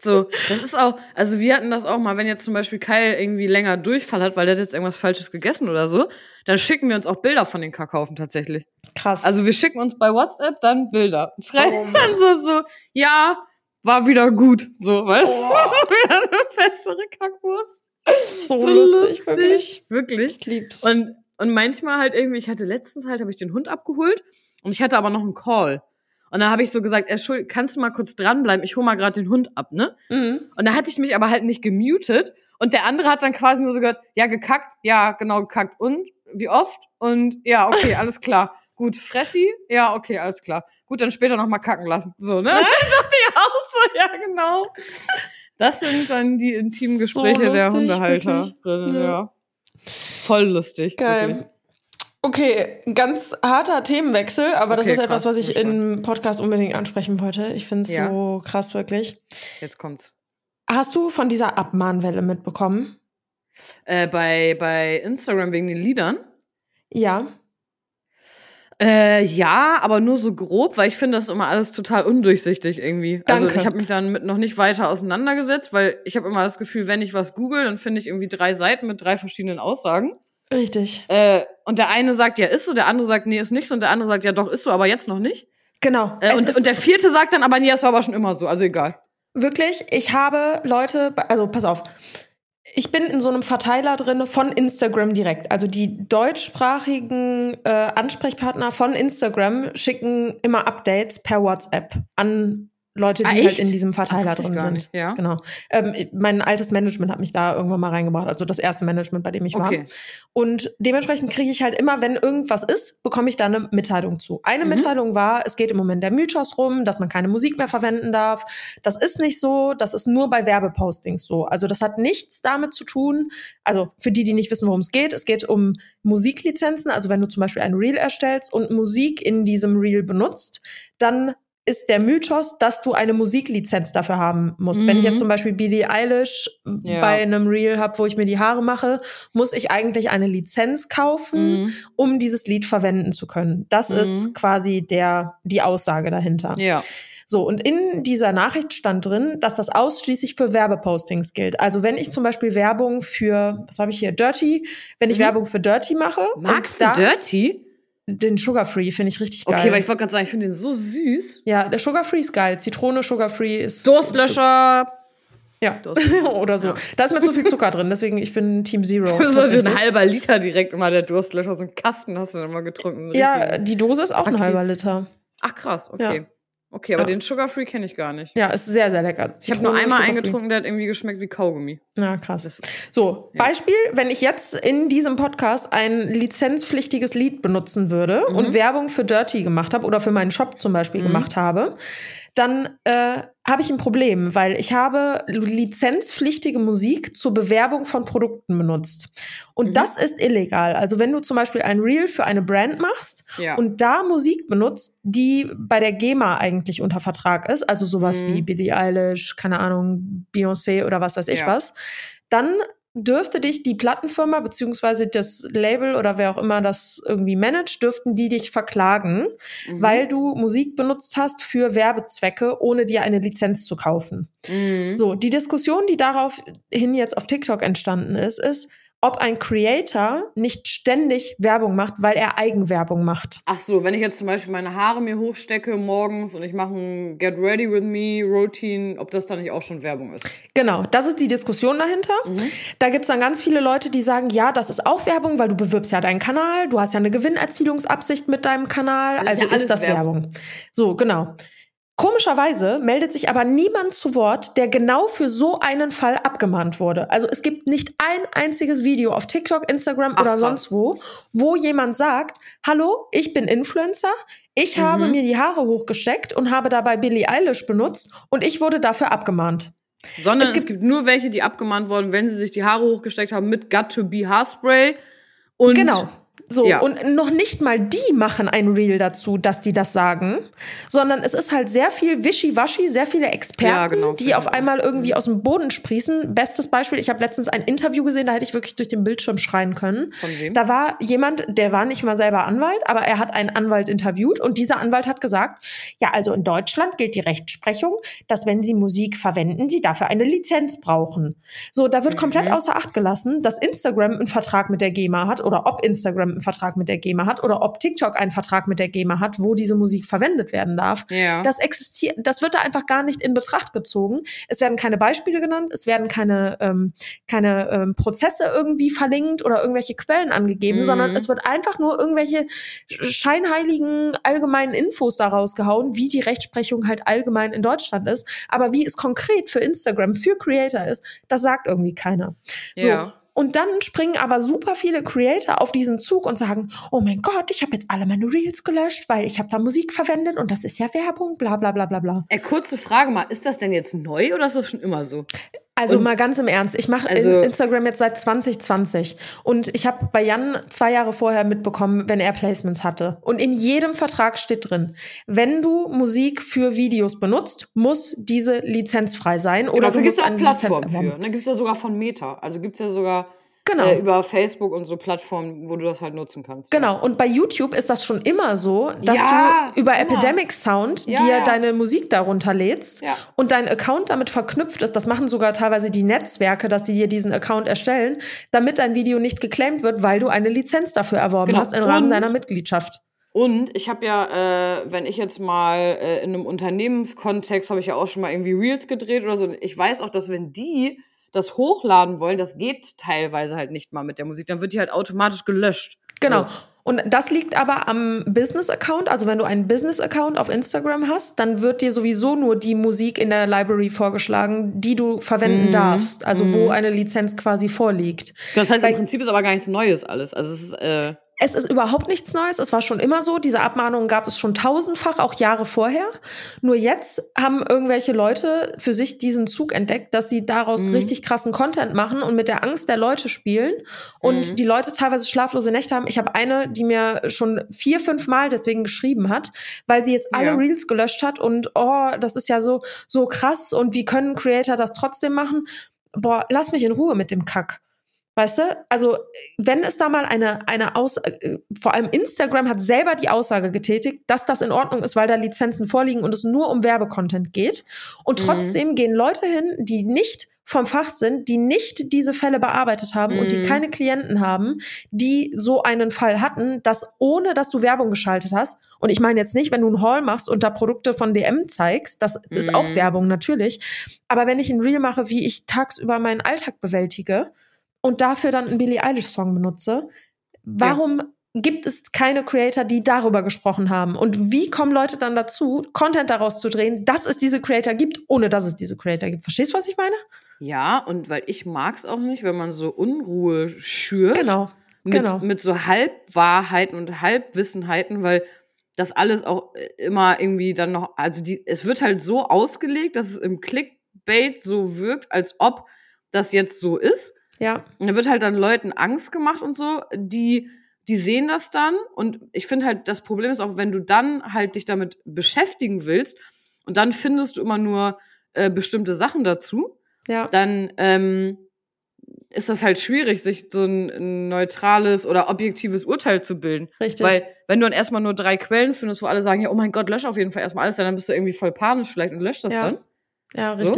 So, das ist auch, also wir hatten das auch mal, wenn jetzt zum Beispiel Kyle irgendwie länger Durchfall hat, weil der hat jetzt irgendwas Falsches gegessen oder so, dann schicken wir uns auch Bilder von den Kackhaufen tatsächlich. Krass. Also wir schicken uns bei WhatsApp dann Bilder. Und schreiben Oh Mann. dann so, so, ja, war wieder gut. So, weißt du? Oh. So wieder eine festere Kackwurst. So, lustig, wirklich. Wirklich. Ich lieb's. Und, und manchmal halt irgendwie, ich hatte letztens halt, habe ich den Hund abgeholt und ich hatte aber noch einen Call. Und dann habe ich so gesagt, Entschuldigung, kannst du mal kurz dranbleiben? Ich hole mal gerade den Hund ab, ne? mhm. Und da hatte ich mich aber halt nicht gemutet. Und der andere hat dann quasi nur so gehört, ja, gekackt, ja, genau, gekackt. Und wie oft? Und ja, okay, alles klar. Gut, Fressi? Ja, okay, alles klar. Gut, dann später noch mal kacken lassen. So, ne? Dann dachte ich auch so, ja, genau. Das sind dann die intimen So Gespräche der lustig, Hundehalter. Ja. Ja. Voll lustig. Geil. Wirklich. Okay, ganz harter Themenwechsel, aber das Okay, ist etwas, krass, was ich im Podcast unbedingt ansprechen wollte. Ich finde es Ja. so krass, wirklich. Jetzt kommt's. Hast du von dieser Abmahnwelle mitbekommen? Äh, bei, bei Instagram wegen den Liedern. Ja. Äh, ja, aber nur so grob, weil ich finde das immer alles total undurchsichtig irgendwie. Also Danke. ich habe mich dann mit noch nicht weiter auseinandergesetzt, weil ich habe immer das Gefühl, wenn ich was google, dann finde ich irgendwie drei Seiten mit drei verschiedenen Aussagen. Richtig. Äh, und der eine sagt, ja, ist so, der andere sagt, nee, ist nicht so, und der andere sagt, ja, doch, ist so, aber jetzt noch nicht. Genau. Äh, und, und der vierte sagt dann, aber nee, das war aber schon immer so, also egal. wirklich, ich habe Leute, also pass auf. Ich bin in so einem Verteiler drin von Instagram direkt. Also die deutschsprachigen äh, Ansprechpartner von Instagram schicken immer Updates per WhatsApp an Leute, die Ah, halt in diesem Verteiler drin sind. ja. Genau. Ähm, mein altes Management hat mich da irgendwann mal reingebracht, also das erste Management, bei dem ich war. Okay. Und dementsprechend kriege ich halt immer, wenn irgendwas ist, bekomme ich da eine Mitteilung zu. Eine Mhm. Mitteilung war, es geht im Moment der Mythos rum, dass man keine Musik mehr verwenden darf. Das ist nicht so, das ist nur bei Werbepostings so. Also das hat nichts damit zu tun, also für die, die nicht wissen, worum es geht, es geht um Musiklizenzen. Also wenn du zum Beispiel ein Reel erstellst und Musik in diesem Reel benutzt, dann ist der Mythos, dass du eine Musiklizenz dafür haben musst. Wenn ich Mhm. jetzt zum Beispiel Billie Eilish Ja. bei einem Reel habe, wo ich mir die Haare mache, muss ich eigentlich eine Lizenz kaufen, Mhm. um dieses Lied verwenden zu können. Das Mhm. ist quasi der, die Aussage dahinter. Ja. So, und in dieser Nachricht stand drin, dass das ausschließlich für Werbepostings gilt. Also wenn ich zum Beispiel Werbung für, was habe ich hier, Dirty, wenn ich Mhm. Werbung für Dirty mache, Magst du da- Dirty? Den Sugar Free finde ich richtig geil. Okay, weil ich wollte gerade sagen, ich finde den so süß. ja, der Sugar Free ist geil. Zitrone Sugar Free ist Durstlöscher. Ja, Durstlöscher. oder so. Ja. Da ist mir zu viel Zucker drin, deswegen ich bin Team Zero. so ein halber Liter direkt immer der Durstlöscher, so ein Kasten hast du dann immer getrunken. so ja, die Dose ist auch ein Paket. halber Liter. Ach krass, okay. Ja. Okay, aber Ja. den Sugar Free kenne ich gar nicht. Ja, ist sehr, sehr lecker. Ich habe nur einmal eingetrunken, der hat irgendwie geschmeckt wie Kaugummi. Ja, krass. Das, So, Ja. Beispiel, wenn ich jetzt in diesem Podcast ein lizenzpflichtiges Lied benutzen würde Mhm. und Werbung für Dirty gemacht habe oder für meinen Shop zum Beispiel Mhm. gemacht habe, dann äh, habe ich ein Problem, weil ich habe lizenzpflichtige Musik zur Bewerbung von Produkten benutzt. Und Mhm. das ist illegal. Also wenn du zum Beispiel ein Reel für eine Brand machst Ja. und da Musik benutzt, die bei der GEMA eigentlich unter Vertrag ist, also sowas Mhm. wie Billie Eilish, keine Ahnung, Beyoncé oder was weiß ich Ja. was, dann dürfte dich die Plattenfirma beziehungsweise das Label oder wer auch immer das irgendwie managt, dürften die dich verklagen, Mhm. weil du Musik benutzt hast für Werbezwecke, ohne dir eine Lizenz zu kaufen. Mhm. So, die Diskussion, die daraufhin jetzt auf TikTok entstanden ist, ist, ob ein Creator nicht ständig Werbung macht, weil er Eigenwerbung macht. Ach so, wenn ich jetzt zum Beispiel meine Haare mir hochstecke morgens und ich mache ein Get Ready With Me Routine, ob das dann nicht auch schon Werbung ist. Genau, das ist die Diskussion dahinter. Mhm. Da gibt's dann ganz viele Leute, die sagen, ja, das ist auch Werbung, weil du bewirbst ja deinen Kanal, du hast ja eine Gewinnerzielungsabsicht mit deinem Kanal, ist also ja alles ist das Werbung. Werbung. So, genau. Komischerweise meldet sich aber niemand zu Wort, der genau für so einen Fall abgemahnt wurde. Also es gibt nicht ein einziges Video auf TikTok, Instagram Ach, oder krass. sonst wo, wo jemand sagt, hallo, ich bin Influencer, ich habe Mhm. mir die Haare hochgesteckt und habe dabei Billie Eilish benutzt und ich wurde dafür abgemahnt. Sondern Es es gibt- gibt, nur welche, die abgemahnt wurden, wenn sie sich die Haare hochgesteckt haben mit Got to Be Haarspray. Und Genau. So, Ja. und noch nicht mal die machen ein Reel dazu, dass die das sagen, sondern es ist halt sehr viel Wischiwaschi, sehr viele Experten, Ja, genau, die finde auf einmal irgendwie aus dem Boden sprießen. Bestes Beispiel, ich habe letztens ein Interview gesehen, da hätte ich wirklich durch den Bildschirm schreien können. Von wem? Da war jemand, der war nicht mal selber Anwalt, aber er hat einen Anwalt interviewt und dieser Anwalt hat gesagt, ja, also in Deutschland gilt die Rechtsprechung, dass wenn Sie Musik verwenden, Sie dafür eine Lizenz brauchen. So, da wird Mhm. komplett außer Acht gelassen, dass Instagram einen Vertrag mit der GEMA hat oder ob Instagram einen Vertrag mit der GEMA hat oder ob TikTok einen Vertrag mit der GEMA hat, wo diese Musik verwendet werden darf. ja. Das existiert, das wird da einfach gar nicht in Betracht gezogen. Es werden keine Beispiele genannt, es werden keine, ähm, keine ähm, Prozesse irgendwie verlinkt oder irgendwelche Quellen angegeben, Mhm. sondern es wird einfach nur irgendwelche scheinheiligen allgemeinen Infos daraus gehauen, wie die Rechtsprechung halt allgemein in Deutschland ist. Aber wie es konkret für Instagram, für Creator ist, das sagt irgendwie keiner. So. Und dann springen aber super viele Creator auf diesen Zug und sagen, oh mein Gott, ich habe jetzt alle meine Reels gelöscht, weil ich habe da Musik verwendet und das ist ja Werbung, bla bla bla bla bla. Äh, kurze Frage mal, ist das denn jetzt neu oder ist das schon immer so? Also Und- mal ganz im Ernst, ich mache Also- Instagram jetzt seit 2020 und ich habe bei Jan zwei Jahre vorher mitbekommen, wenn er Placements hatte. Und in jedem Vertrag steht drin, wenn du Musik für Videos benutzt, muss diese lizenzfrei sein oder du dafür gibt es musst auch Plattformen für. Ne? Gibt es ja sogar von Meta. Also gibt es ja sogar Genau. äh, über Facebook und so Plattformen, wo du das halt nutzen kannst. Genau, und bei YouTube ist das schon immer so, dass Ja, du über immer. Epidemic Sound Ja, dir ja. deine Musik darunter lädst Ja. und dein Account damit verknüpft ist. Das machen sogar teilweise die Netzwerke, dass sie dir diesen Account erstellen, damit dein Video nicht geclaimed wird, weil du eine Lizenz dafür erworben Genau. hast im Rahmen Und- deiner Mitgliedschaft. Und ich habe ja, äh, wenn ich jetzt mal äh, in einem Unternehmenskontext, habe ich ja auch schon mal irgendwie Reels gedreht oder so. Und ich weiß auch, dass wenn die das hochladen wollen, das geht teilweise halt nicht mal mit der Musik. Dann wird die halt automatisch gelöscht. Genau. So. Und das liegt aber am Business-Account. Also wenn du einen Business-Account auf Instagram hast, dann wird dir sowieso nur die Musik in der Library vorgeschlagen, die du verwenden Mhm. darfst. Also wo Mhm. eine Lizenz quasi vorliegt. Das heißt, Bei- im Prinzip ist aber gar nichts Neues alles. Also es ist, äh, Es ist überhaupt nichts Neues. Es war schon immer so. Diese Abmahnungen gab es schon tausendfach, auch Jahre vorher. Nur jetzt haben irgendwelche Leute für sich diesen Zug entdeckt, dass sie daraus Mhm. richtig krassen Content machen und mit der Angst der Leute spielen und Mhm. die Leute teilweise schlaflose Nächte haben. Ich habe eine, die mir schon vier, fünf Mal deswegen geschrieben hat, weil sie jetzt alle Ja. Reels gelöscht hat und oh, das ist ja so, so krass und wie können Creator das trotzdem machen? Boah, lass mich in Ruhe mit dem Kack. Weißt du? Also, wenn es da mal eine, eine Aus, äh, vor allem Instagram hat selber die Aussage getätigt, dass das in Ordnung ist, weil da Lizenzen vorliegen und es nur um Werbecontent geht. Und Mhm. trotzdem gehen Leute hin, die nicht vom Fach sind, die nicht diese Fälle bearbeitet haben und die Mhm. keine Klienten haben, die so einen Fall hatten, dass ohne dass du Werbung geschaltet hast, und ich meine jetzt nicht, wenn du einen Haul machst und da Produkte von DM zeigst, das ist auch Mhm. Werbung natürlich, aber wenn ich ein Reel mache, wie ich tagsüber meinen Alltag bewältige und dafür dann einen Billie Eilish Song benutze, warum gibt es keine Creator, die darüber gesprochen haben? Und wie kommen Leute dann dazu, Content daraus zu drehen, dass es diese Creator gibt, ohne dass es diese Creator gibt? Verstehst du, was ich meine? ja, und weil ich mag es auch nicht, wenn man so Unruhe schürt. Genau. mit, genau. mit so Halbwahrheiten und Halbwissenheiten, weil das alles auch äh, immer irgendwie dann noch, also die, es wird halt so ausgelegt, dass es im Clickbait so wirkt, als ob das jetzt so ist. Ja. Und da wird halt dann Leuten Angst gemacht und so, die, die sehen das dann. Und ich finde halt, das Problem ist auch, wenn du dann halt dich damit beschäftigen willst und dann findest du immer nur äh, bestimmte Sachen dazu, Ja. dann ähm, ist das halt schwierig, sich so ein, neutrales oder objektives Urteil zu bilden. Richtig. Weil, wenn du dann erstmal nur drei Quellen findest, wo alle sagen, ja, oh mein Gott, lösch auf jeden Fall erstmal alles, dann bist du irgendwie voll panisch vielleicht und löscht das Ja. dann. Ja, So?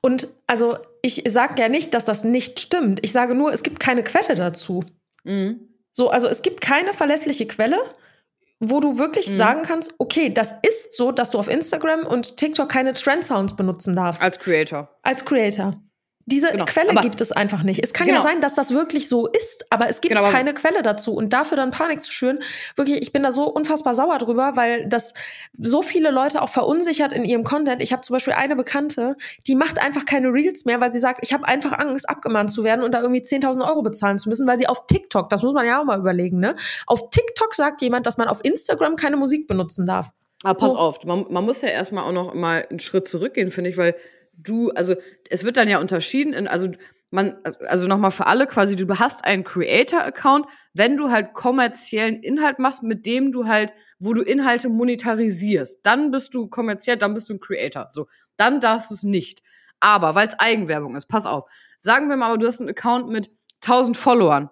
Und also ich sage ja nicht, dass das nicht stimmt. Ich sage nur, es gibt keine Quelle dazu. Mhm. So, also es gibt keine verlässliche Quelle, wo du wirklich Mhm. sagen kannst, okay, das ist so, dass du auf Instagram und TikTok keine Trend-Sounds benutzen darfst Als Creator. als Creator. Diese Genau, Quelle aber- gibt es einfach nicht. Es kann Genau. ja sein, dass das wirklich so ist, aber es gibt Genau, keine Quelle dazu. Und dafür dann Panik zu schüren, wirklich, ich bin da so unfassbar sauer drüber, weil das so viele Leute auch verunsichert in ihrem Content. Ich habe zum Beispiel eine Bekannte, die macht einfach keine Reels mehr, weil sie sagt, ich habe einfach Angst, abgemahnt zu werden und da irgendwie 10.000 Euro bezahlen zu müssen, weil sie auf TikTok, das muss man ja auch mal überlegen, ne? Auf TikTok sagt jemand, dass man auf Instagram keine Musik benutzen darf. Aber pass So. auf, man, man muss ja erstmal auch noch mal einen Schritt zurückgehen, finde ich, weil du, also es wird dann ja unterschieden in, also man, also nochmal für alle quasi, du hast einen Creator-Account, wenn du halt kommerziellen Inhalt machst, mit dem du halt, wo du Inhalte monetarisierst, dann bist du kommerziell, dann bist du ein Creator. So, dann darfst du es nicht. Aber weil es Eigenwerbung ist, pass auf. Sagen wir mal, du hast einen Account mit 1000 Followern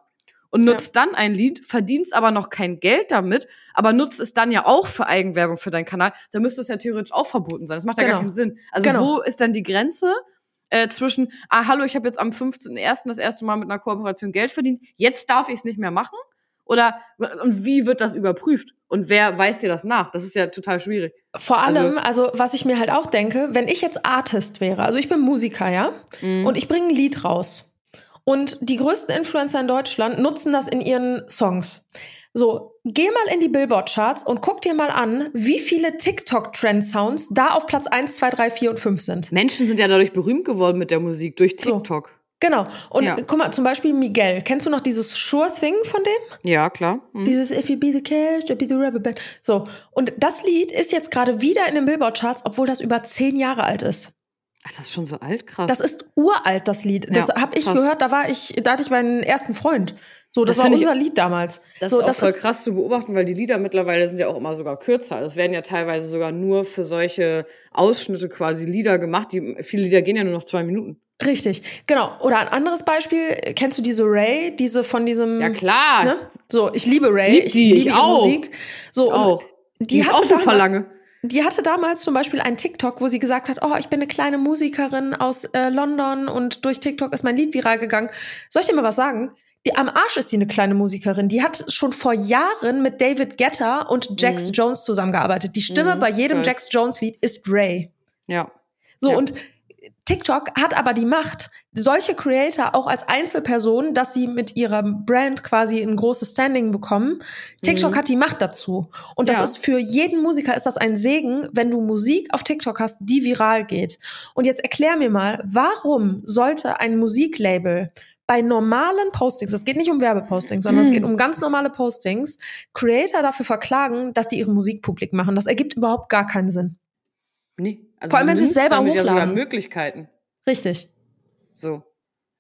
und Ja. nutzt dann ein Lied, verdienst aber noch kein Geld damit, aber nutzt es dann ja auch für Eigenwerbung für deinen Kanal, dann müsste es ja theoretisch auch verboten sein. Das macht ja gar Genau. keinen Sinn. Also Genau. wo ist dann die Grenze äh, zwischen, ah, hallo, ich habe jetzt am 15.01. das erste Mal mit einer Kooperation Geld verdient, jetzt darf ich es nicht mehr machen? Oder und wie wird das überprüft? Und wer weist dir das nach? Das ist ja total schwierig. Vor Also- allem, also, was ich mir halt auch denke, wenn ich jetzt Artist wäre, also ich bin Musiker, ja, Mhm. und ich bringe ein Lied raus. Und die größten Influencer in Deutschland nutzen das in ihren Songs. So, geh mal in die Billboard-Charts und guck dir mal an, wie viele TikTok-Trend-Sounds da auf Platz 1, 2, 3, 4 und 5 sind. Menschen sind ja dadurch berühmt geworden mit der Musik, durch So. TikTok. Genau. Und Ja. guck mal, zum Beispiel Miguel. Kennst du noch dieses Sure Thing von dem? Ja, klar. Mhm. Dieses If you be the cash, I'll be the rubber band. So. Und das Lied ist jetzt gerade wieder in den Billboard-Charts, obwohl das über zehn Jahre alt ist. Ach, das ist schon so alt, krass. Das ist uralt, das Lied. Das Ja, habe ich krass. gehört, da war ich, da hatte ich meinen ersten Freund. So, das, Das war find ich- unser Lied damals. Das so, ist auch voll krass zu beobachten, weil die Lieder mittlerweile sind ja auch immer sogar kürzer. Es werden ja teilweise sogar nur für solche Ausschnitte quasi Lieder gemacht. Die, viele Lieder gehen ja nur noch zwei Minuten. Richtig, genau. Oder ein anderes Beispiel, kennst du diese Ray, diese von diesem. Ja, klar. Ne? So, ich liebe Ray, Lieb ich die, liebe ich auch. Musik. So, und auch. Die, Die ist hatte auch schon verlange. Die hatte damals zum Beispiel einen TikTok, wo sie gesagt hat, oh, ich bin eine kleine Musikerin aus äh, London und durch TikTok ist mein Lied viral gegangen. Soll ich dir mal was sagen? Die, am Arsch ist sie eine kleine Musikerin. Die hat schon vor Jahren mit David Guetta und Jax Mhm. Jones zusammengearbeitet. Die Stimme Mhm, bei jedem. Jax Jones Lied ist Ray. Ja. So, Ja. und TikTok hat aber die Macht, solche Creator auch als Einzelpersonen, dass sie mit ihrer Brand quasi ein großes Standing bekommen. TikTok Mhm. hat die Macht dazu. Und das Ja. ist für jeden Musiker ist das ein Segen, wenn du Musik auf TikTok hast, die viral geht. Und jetzt erklär mir mal, warum sollte ein Musiklabel bei normalen Postings, es geht nicht um Werbepostings, sondern es Mhm. geht um ganz normale Postings, Creator dafür verklagen, dass die ihre Musik publik machen. Das ergibt überhaupt gar keinen Sinn. Nee. Also Vor allem, wenn sie es selber damit ja sogar hochladen. Möglichkeiten. Richtig. So.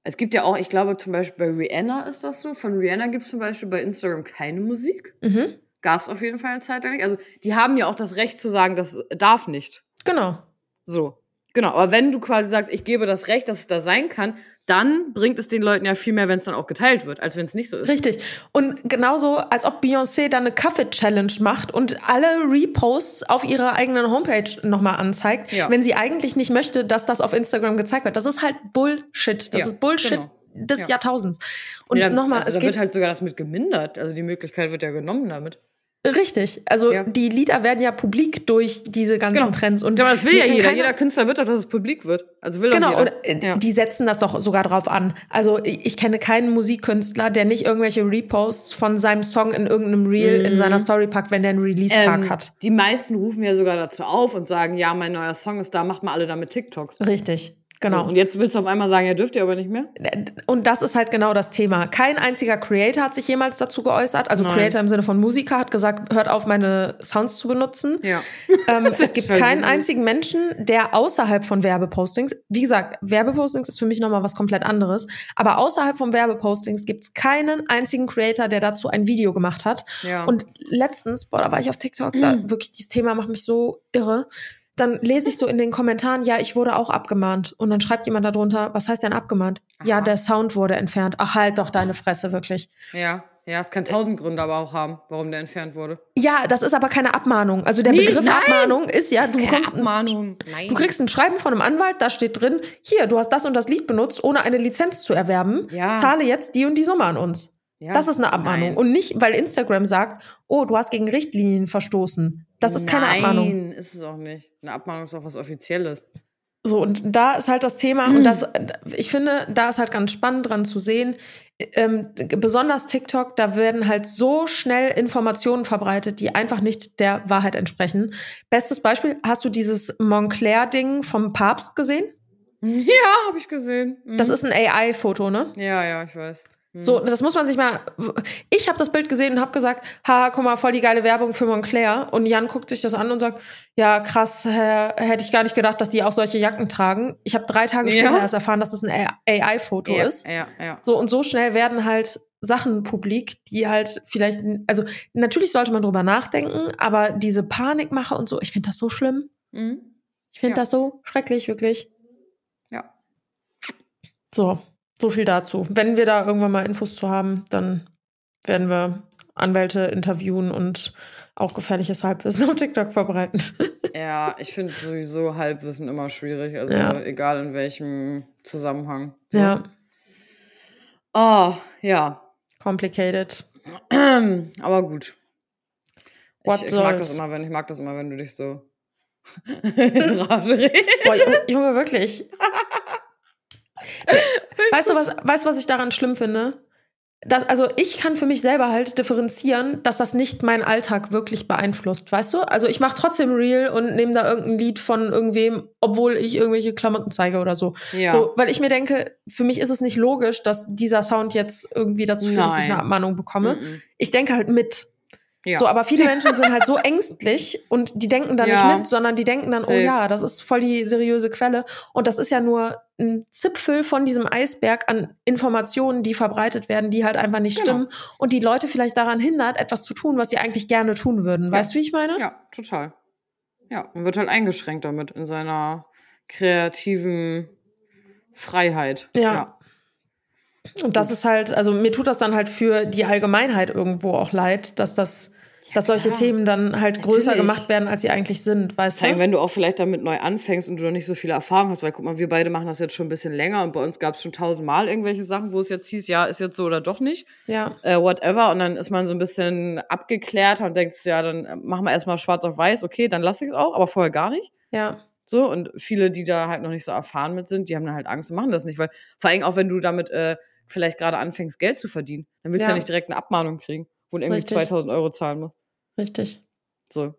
Es gibt ja auch, ich glaube zum Beispiel bei Rihanna ist das so. Von Rihanna gibt es zum Beispiel bei Instagram keine Musik. Mhm. Gab es auf jeden Fall eine Zeit lang nicht. Also die haben ja auch das Recht zu sagen, das darf nicht. Genau. So. Genau, aber wenn du quasi sagst, ich gebe das Recht, dass es da sein kann, dann bringt es den Leuten ja viel mehr, wenn es dann auch geteilt wird, als wenn es nicht so ist. Richtig. Und genauso, als ob Beyoncé dann eine Kaffee-Challenge macht und alle Reposts auf ihrer eigenen Homepage nochmal anzeigt, Ja. wenn sie eigentlich nicht möchte, dass das auf Instagram gezeigt wird. Das ist halt Bullshit. Das Ja, ist Bullshit genau. des Ja. Jahrtausends. Und Ja, nochmal, also es da wird halt sogar das mit gemindert. Also die Möglichkeit wird ja genommen damit. Richtig. Also Ja. die Lieder werden ja publik durch diese ganzen Genau. Trends. Und Aber das will ja jeder. Jeder Künstler wird doch, dass es publik wird. Also will Genau, und äh, Ja. die setzen das doch sogar drauf an. Also ich, kenne keinen Musikkünstler, der nicht irgendwelche Reposts von seinem Song in irgendeinem Reel in Mhm. seiner Story packt, wenn der einen Release-Tag Ähm, hat. Die meisten rufen ja sogar dazu auf und sagen, ja, mein neuer Song ist da, macht mal alle damit TikToks. Richtig, Genau. So, und jetzt willst du auf einmal sagen, ja, dürft ihr aber nicht mehr? Und das ist halt genau das Thema. Kein einziger Creator hat sich jemals dazu geäußert. Also Nein. Creator im Sinne von Musiker hat gesagt, hört auf, meine Sounds zu benutzen. Ja. Ähm, es gibt keinen einzigen Menschen, der außerhalb von Werbepostings, wie gesagt, Werbepostings ist für mich nochmal was komplett anderes, aber außerhalb von Werbepostings gibt es keinen einzigen Creator, der dazu ein Video gemacht hat. Ja. Und letztens, boah, da war ich auf TikTok, da wirklich, dieses Thema macht mich so irre. Dann lese ich so in den Kommentaren, ja, ich wurde auch abgemahnt. Und dann schreibt jemand darunter, was heißt denn abgemahnt? Ja, Aha. der Sound wurde entfernt. Ach, halt doch deine Fresse, wirklich. ja. Ja, es kann tausend Gründe aber auch haben, warum der entfernt wurde. Ja, das ist aber keine Abmahnung. Also der Nee, Begriff nein. Abmahnung ist ja, ist du bekommst ein Abmahnung. Nein. Du kriegst ein Schreiben von einem Anwalt, da steht drin, hier, du hast das und das Lied benutzt, ohne eine Lizenz zu erwerben. Ja. Zahle jetzt die und die Summe an uns. Ja. Das ist eine Abmahnung. Nein. Und nicht, weil Instagram sagt, oh, du hast gegen Richtlinien verstoßen. Das ist keine Nein, Abmahnung. ist es auch nicht. Eine Abmahnung ist auch was Offizielles. So, und da ist halt das Thema, Hm. und das, ich finde, da ist halt ganz spannend dran zu sehen, ähm, besonders TikTok, da werden halt so schnell Informationen verbreitet, die einfach nicht der Wahrheit entsprechen. Bestes Beispiel, hast du dieses Montclair-Ding vom Papst gesehen? Ja, habe ich gesehen. Mhm. Das ist ein AI-Foto, ne? Ja, ja, ich weiß. Mhm. So, das muss man sich mal. Ich habe das Bild gesehen und habe gesagt, haha, guck mal, voll die geile Werbung für Montclair. Und Jan guckt sich das an und sagt, ja, krass, hä, hätte ich gar nicht gedacht, dass die auch solche Jacken tragen. Ich habe drei Tage Ja. später erst erfahren, dass es ein AI-Foto ja, ist. Ja, ja. So und so schnell werden halt Sachen publik, die halt vielleicht, also natürlich sollte man drüber nachdenken, aber diese Panikmache und so, ich finde das so schlimm. Mhm. Ich finde Ja. das so schrecklich, wirklich. Ja. So, so viel dazu. Wenn wir da irgendwann mal Infos zu haben, dann werden wir Anwälte interviewen und auch gefährliches Halbwissen auf TikTok verbreiten. Ja, ich finde sowieso Halbwissen immer schwierig. Also Ja. egal in welchem Zusammenhang. So. Ja, Oh, ja. complicated. Aber gut. What Ich, ich mag das immer, wenn ich mag das immer, wenn du dich so in Rage redest. Boah, Junge, wirklich. weißt du, was, weißt, was ich daran schlimm finde? Das, also ich kann für mich selber halt differenzieren, dass das nicht meinen Alltag wirklich beeinflusst, weißt du? Also ich mache trotzdem Real und nehme da irgendein Lied von irgendwem, obwohl ich irgendwelche Klamotten zeige oder so. Ja. so. Weil ich mir denke, für mich ist es nicht logisch, dass dieser Sound jetzt irgendwie dazu führt, dass ich Nein. eine Abmahnung bekomme. Mhm. Ich denke halt mit. Ja. So, aber viele Menschen sind halt so ängstlich und die denken dann Ja. nicht mit, sondern die denken dann, oh Safe. ja, das ist voll die seriöse Quelle. Und das ist ja nur ein Zipfel von diesem Eisberg an Informationen, die verbreitet werden, die halt einfach nicht Genau. stimmen und die Leute vielleicht daran hindert, etwas zu tun, was sie eigentlich gerne tun würden. Weißt du, wie ich meine? ja, total. Ja, man wird halt eingeschränkt damit in seiner kreativen Freiheit. Ja. Und das ist halt, also mir tut das dann halt für die Allgemeinheit irgendwo auch leid, dass das, dass solche klar. Themen dann halt größer Natürlich. gemacht werden, als sie eigentlich sind, weißt Vor allem, du? wenn du auch vielleicht damit neu anfängst und du noch nicht so viele Erfahrung hast, weil guck mal, wir beide machen das jetzt schon ein bisschen länger und bei uns gab es schon tausendmal irgendwelche Sachen, wo es jetzt hieß, ja, ist jetzt so oder doch nicht, Ja, äh, whatever. Und dann ist man so ein bisschen abgeklärter und denkt, ja, dann äh, machen wir erstmal schwarz auf weiß, okay, dann lasse ich es auch, aber vorher gar nicht. ja, So, und viele, die da halt noch nicht so erfahren mit sind, die haben dann halt Angst und machen das nicht, weil vor allem auch wenn du damit äh, vielleicht gerade anfängst, Geld zu verdienen, dann willst du Ja. ja nicht direkt eine Abmahnung kriegen, wo du irgendwie Richtig. 2000 Euro zahlen musst. Richtig. So.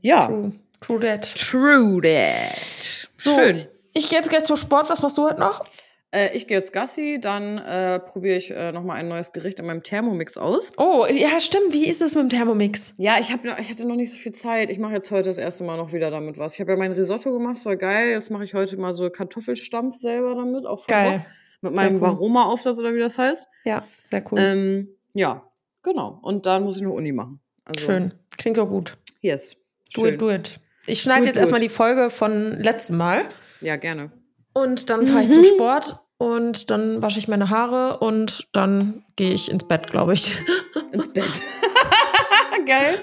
Ja. True. True that. True that. So, Schön. Ich gehe jetzt gleich zum Sport. Was machst du heute noch? Äh, ich gehe jetzt Gassi, dann äh, probiere ich äh, nochmal ein neues Gericht in meinem Thermomix aus. Oh, ja, stimmt. Wie ist es mit dem Thermomix? Ja, ich, hab, ich hatte noch nicht so viel Zeit. Ich mache jetzt heute das erste Mal noch wieder damit was. Ich habe ja mein Risotto gemacht, das war geil. Jetzt mache ich heute mal so Kartoffelstampf selber damit. Auch Geil. Bock. Mit meinem cool. Varoma-Aufsatz oder wie das heißt. Ja, sehr cool. Ähm, ja, genau. Und dann muss ich noch Uni machen. Also, Schön. Klingt auch gut. Yes. Do Schön. it, do it. Ich schneide jetzt erstmal die Folge von letztem Mal. Ja, gerne. Und dann fahre ich zum Sport. Und dann wasche ich meine Haare. Und dann gehe ich ins Bett, glaube ich. Ins Bett. geil.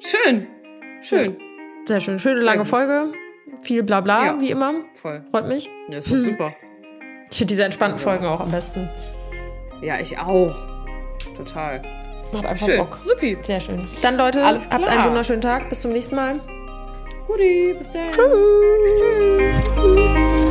Schön. Schön. Sehr schön. Schöne Sehr lange gut. Folge. Viel Blabla, Ja. wie immer. Voll. Freut mich. Ja, ist doch super. Ich finde diese entspannten Also. Folgen auch am besten. Ja, ich auch. Total. Macht einfach Schön. Bock. Supi. Sehr schön. Dann, Leute, Alles habt einen wunderschönen Tag. Bis zum nächsten Mal. Guti. Bis dann. Tschüss. Tschüss.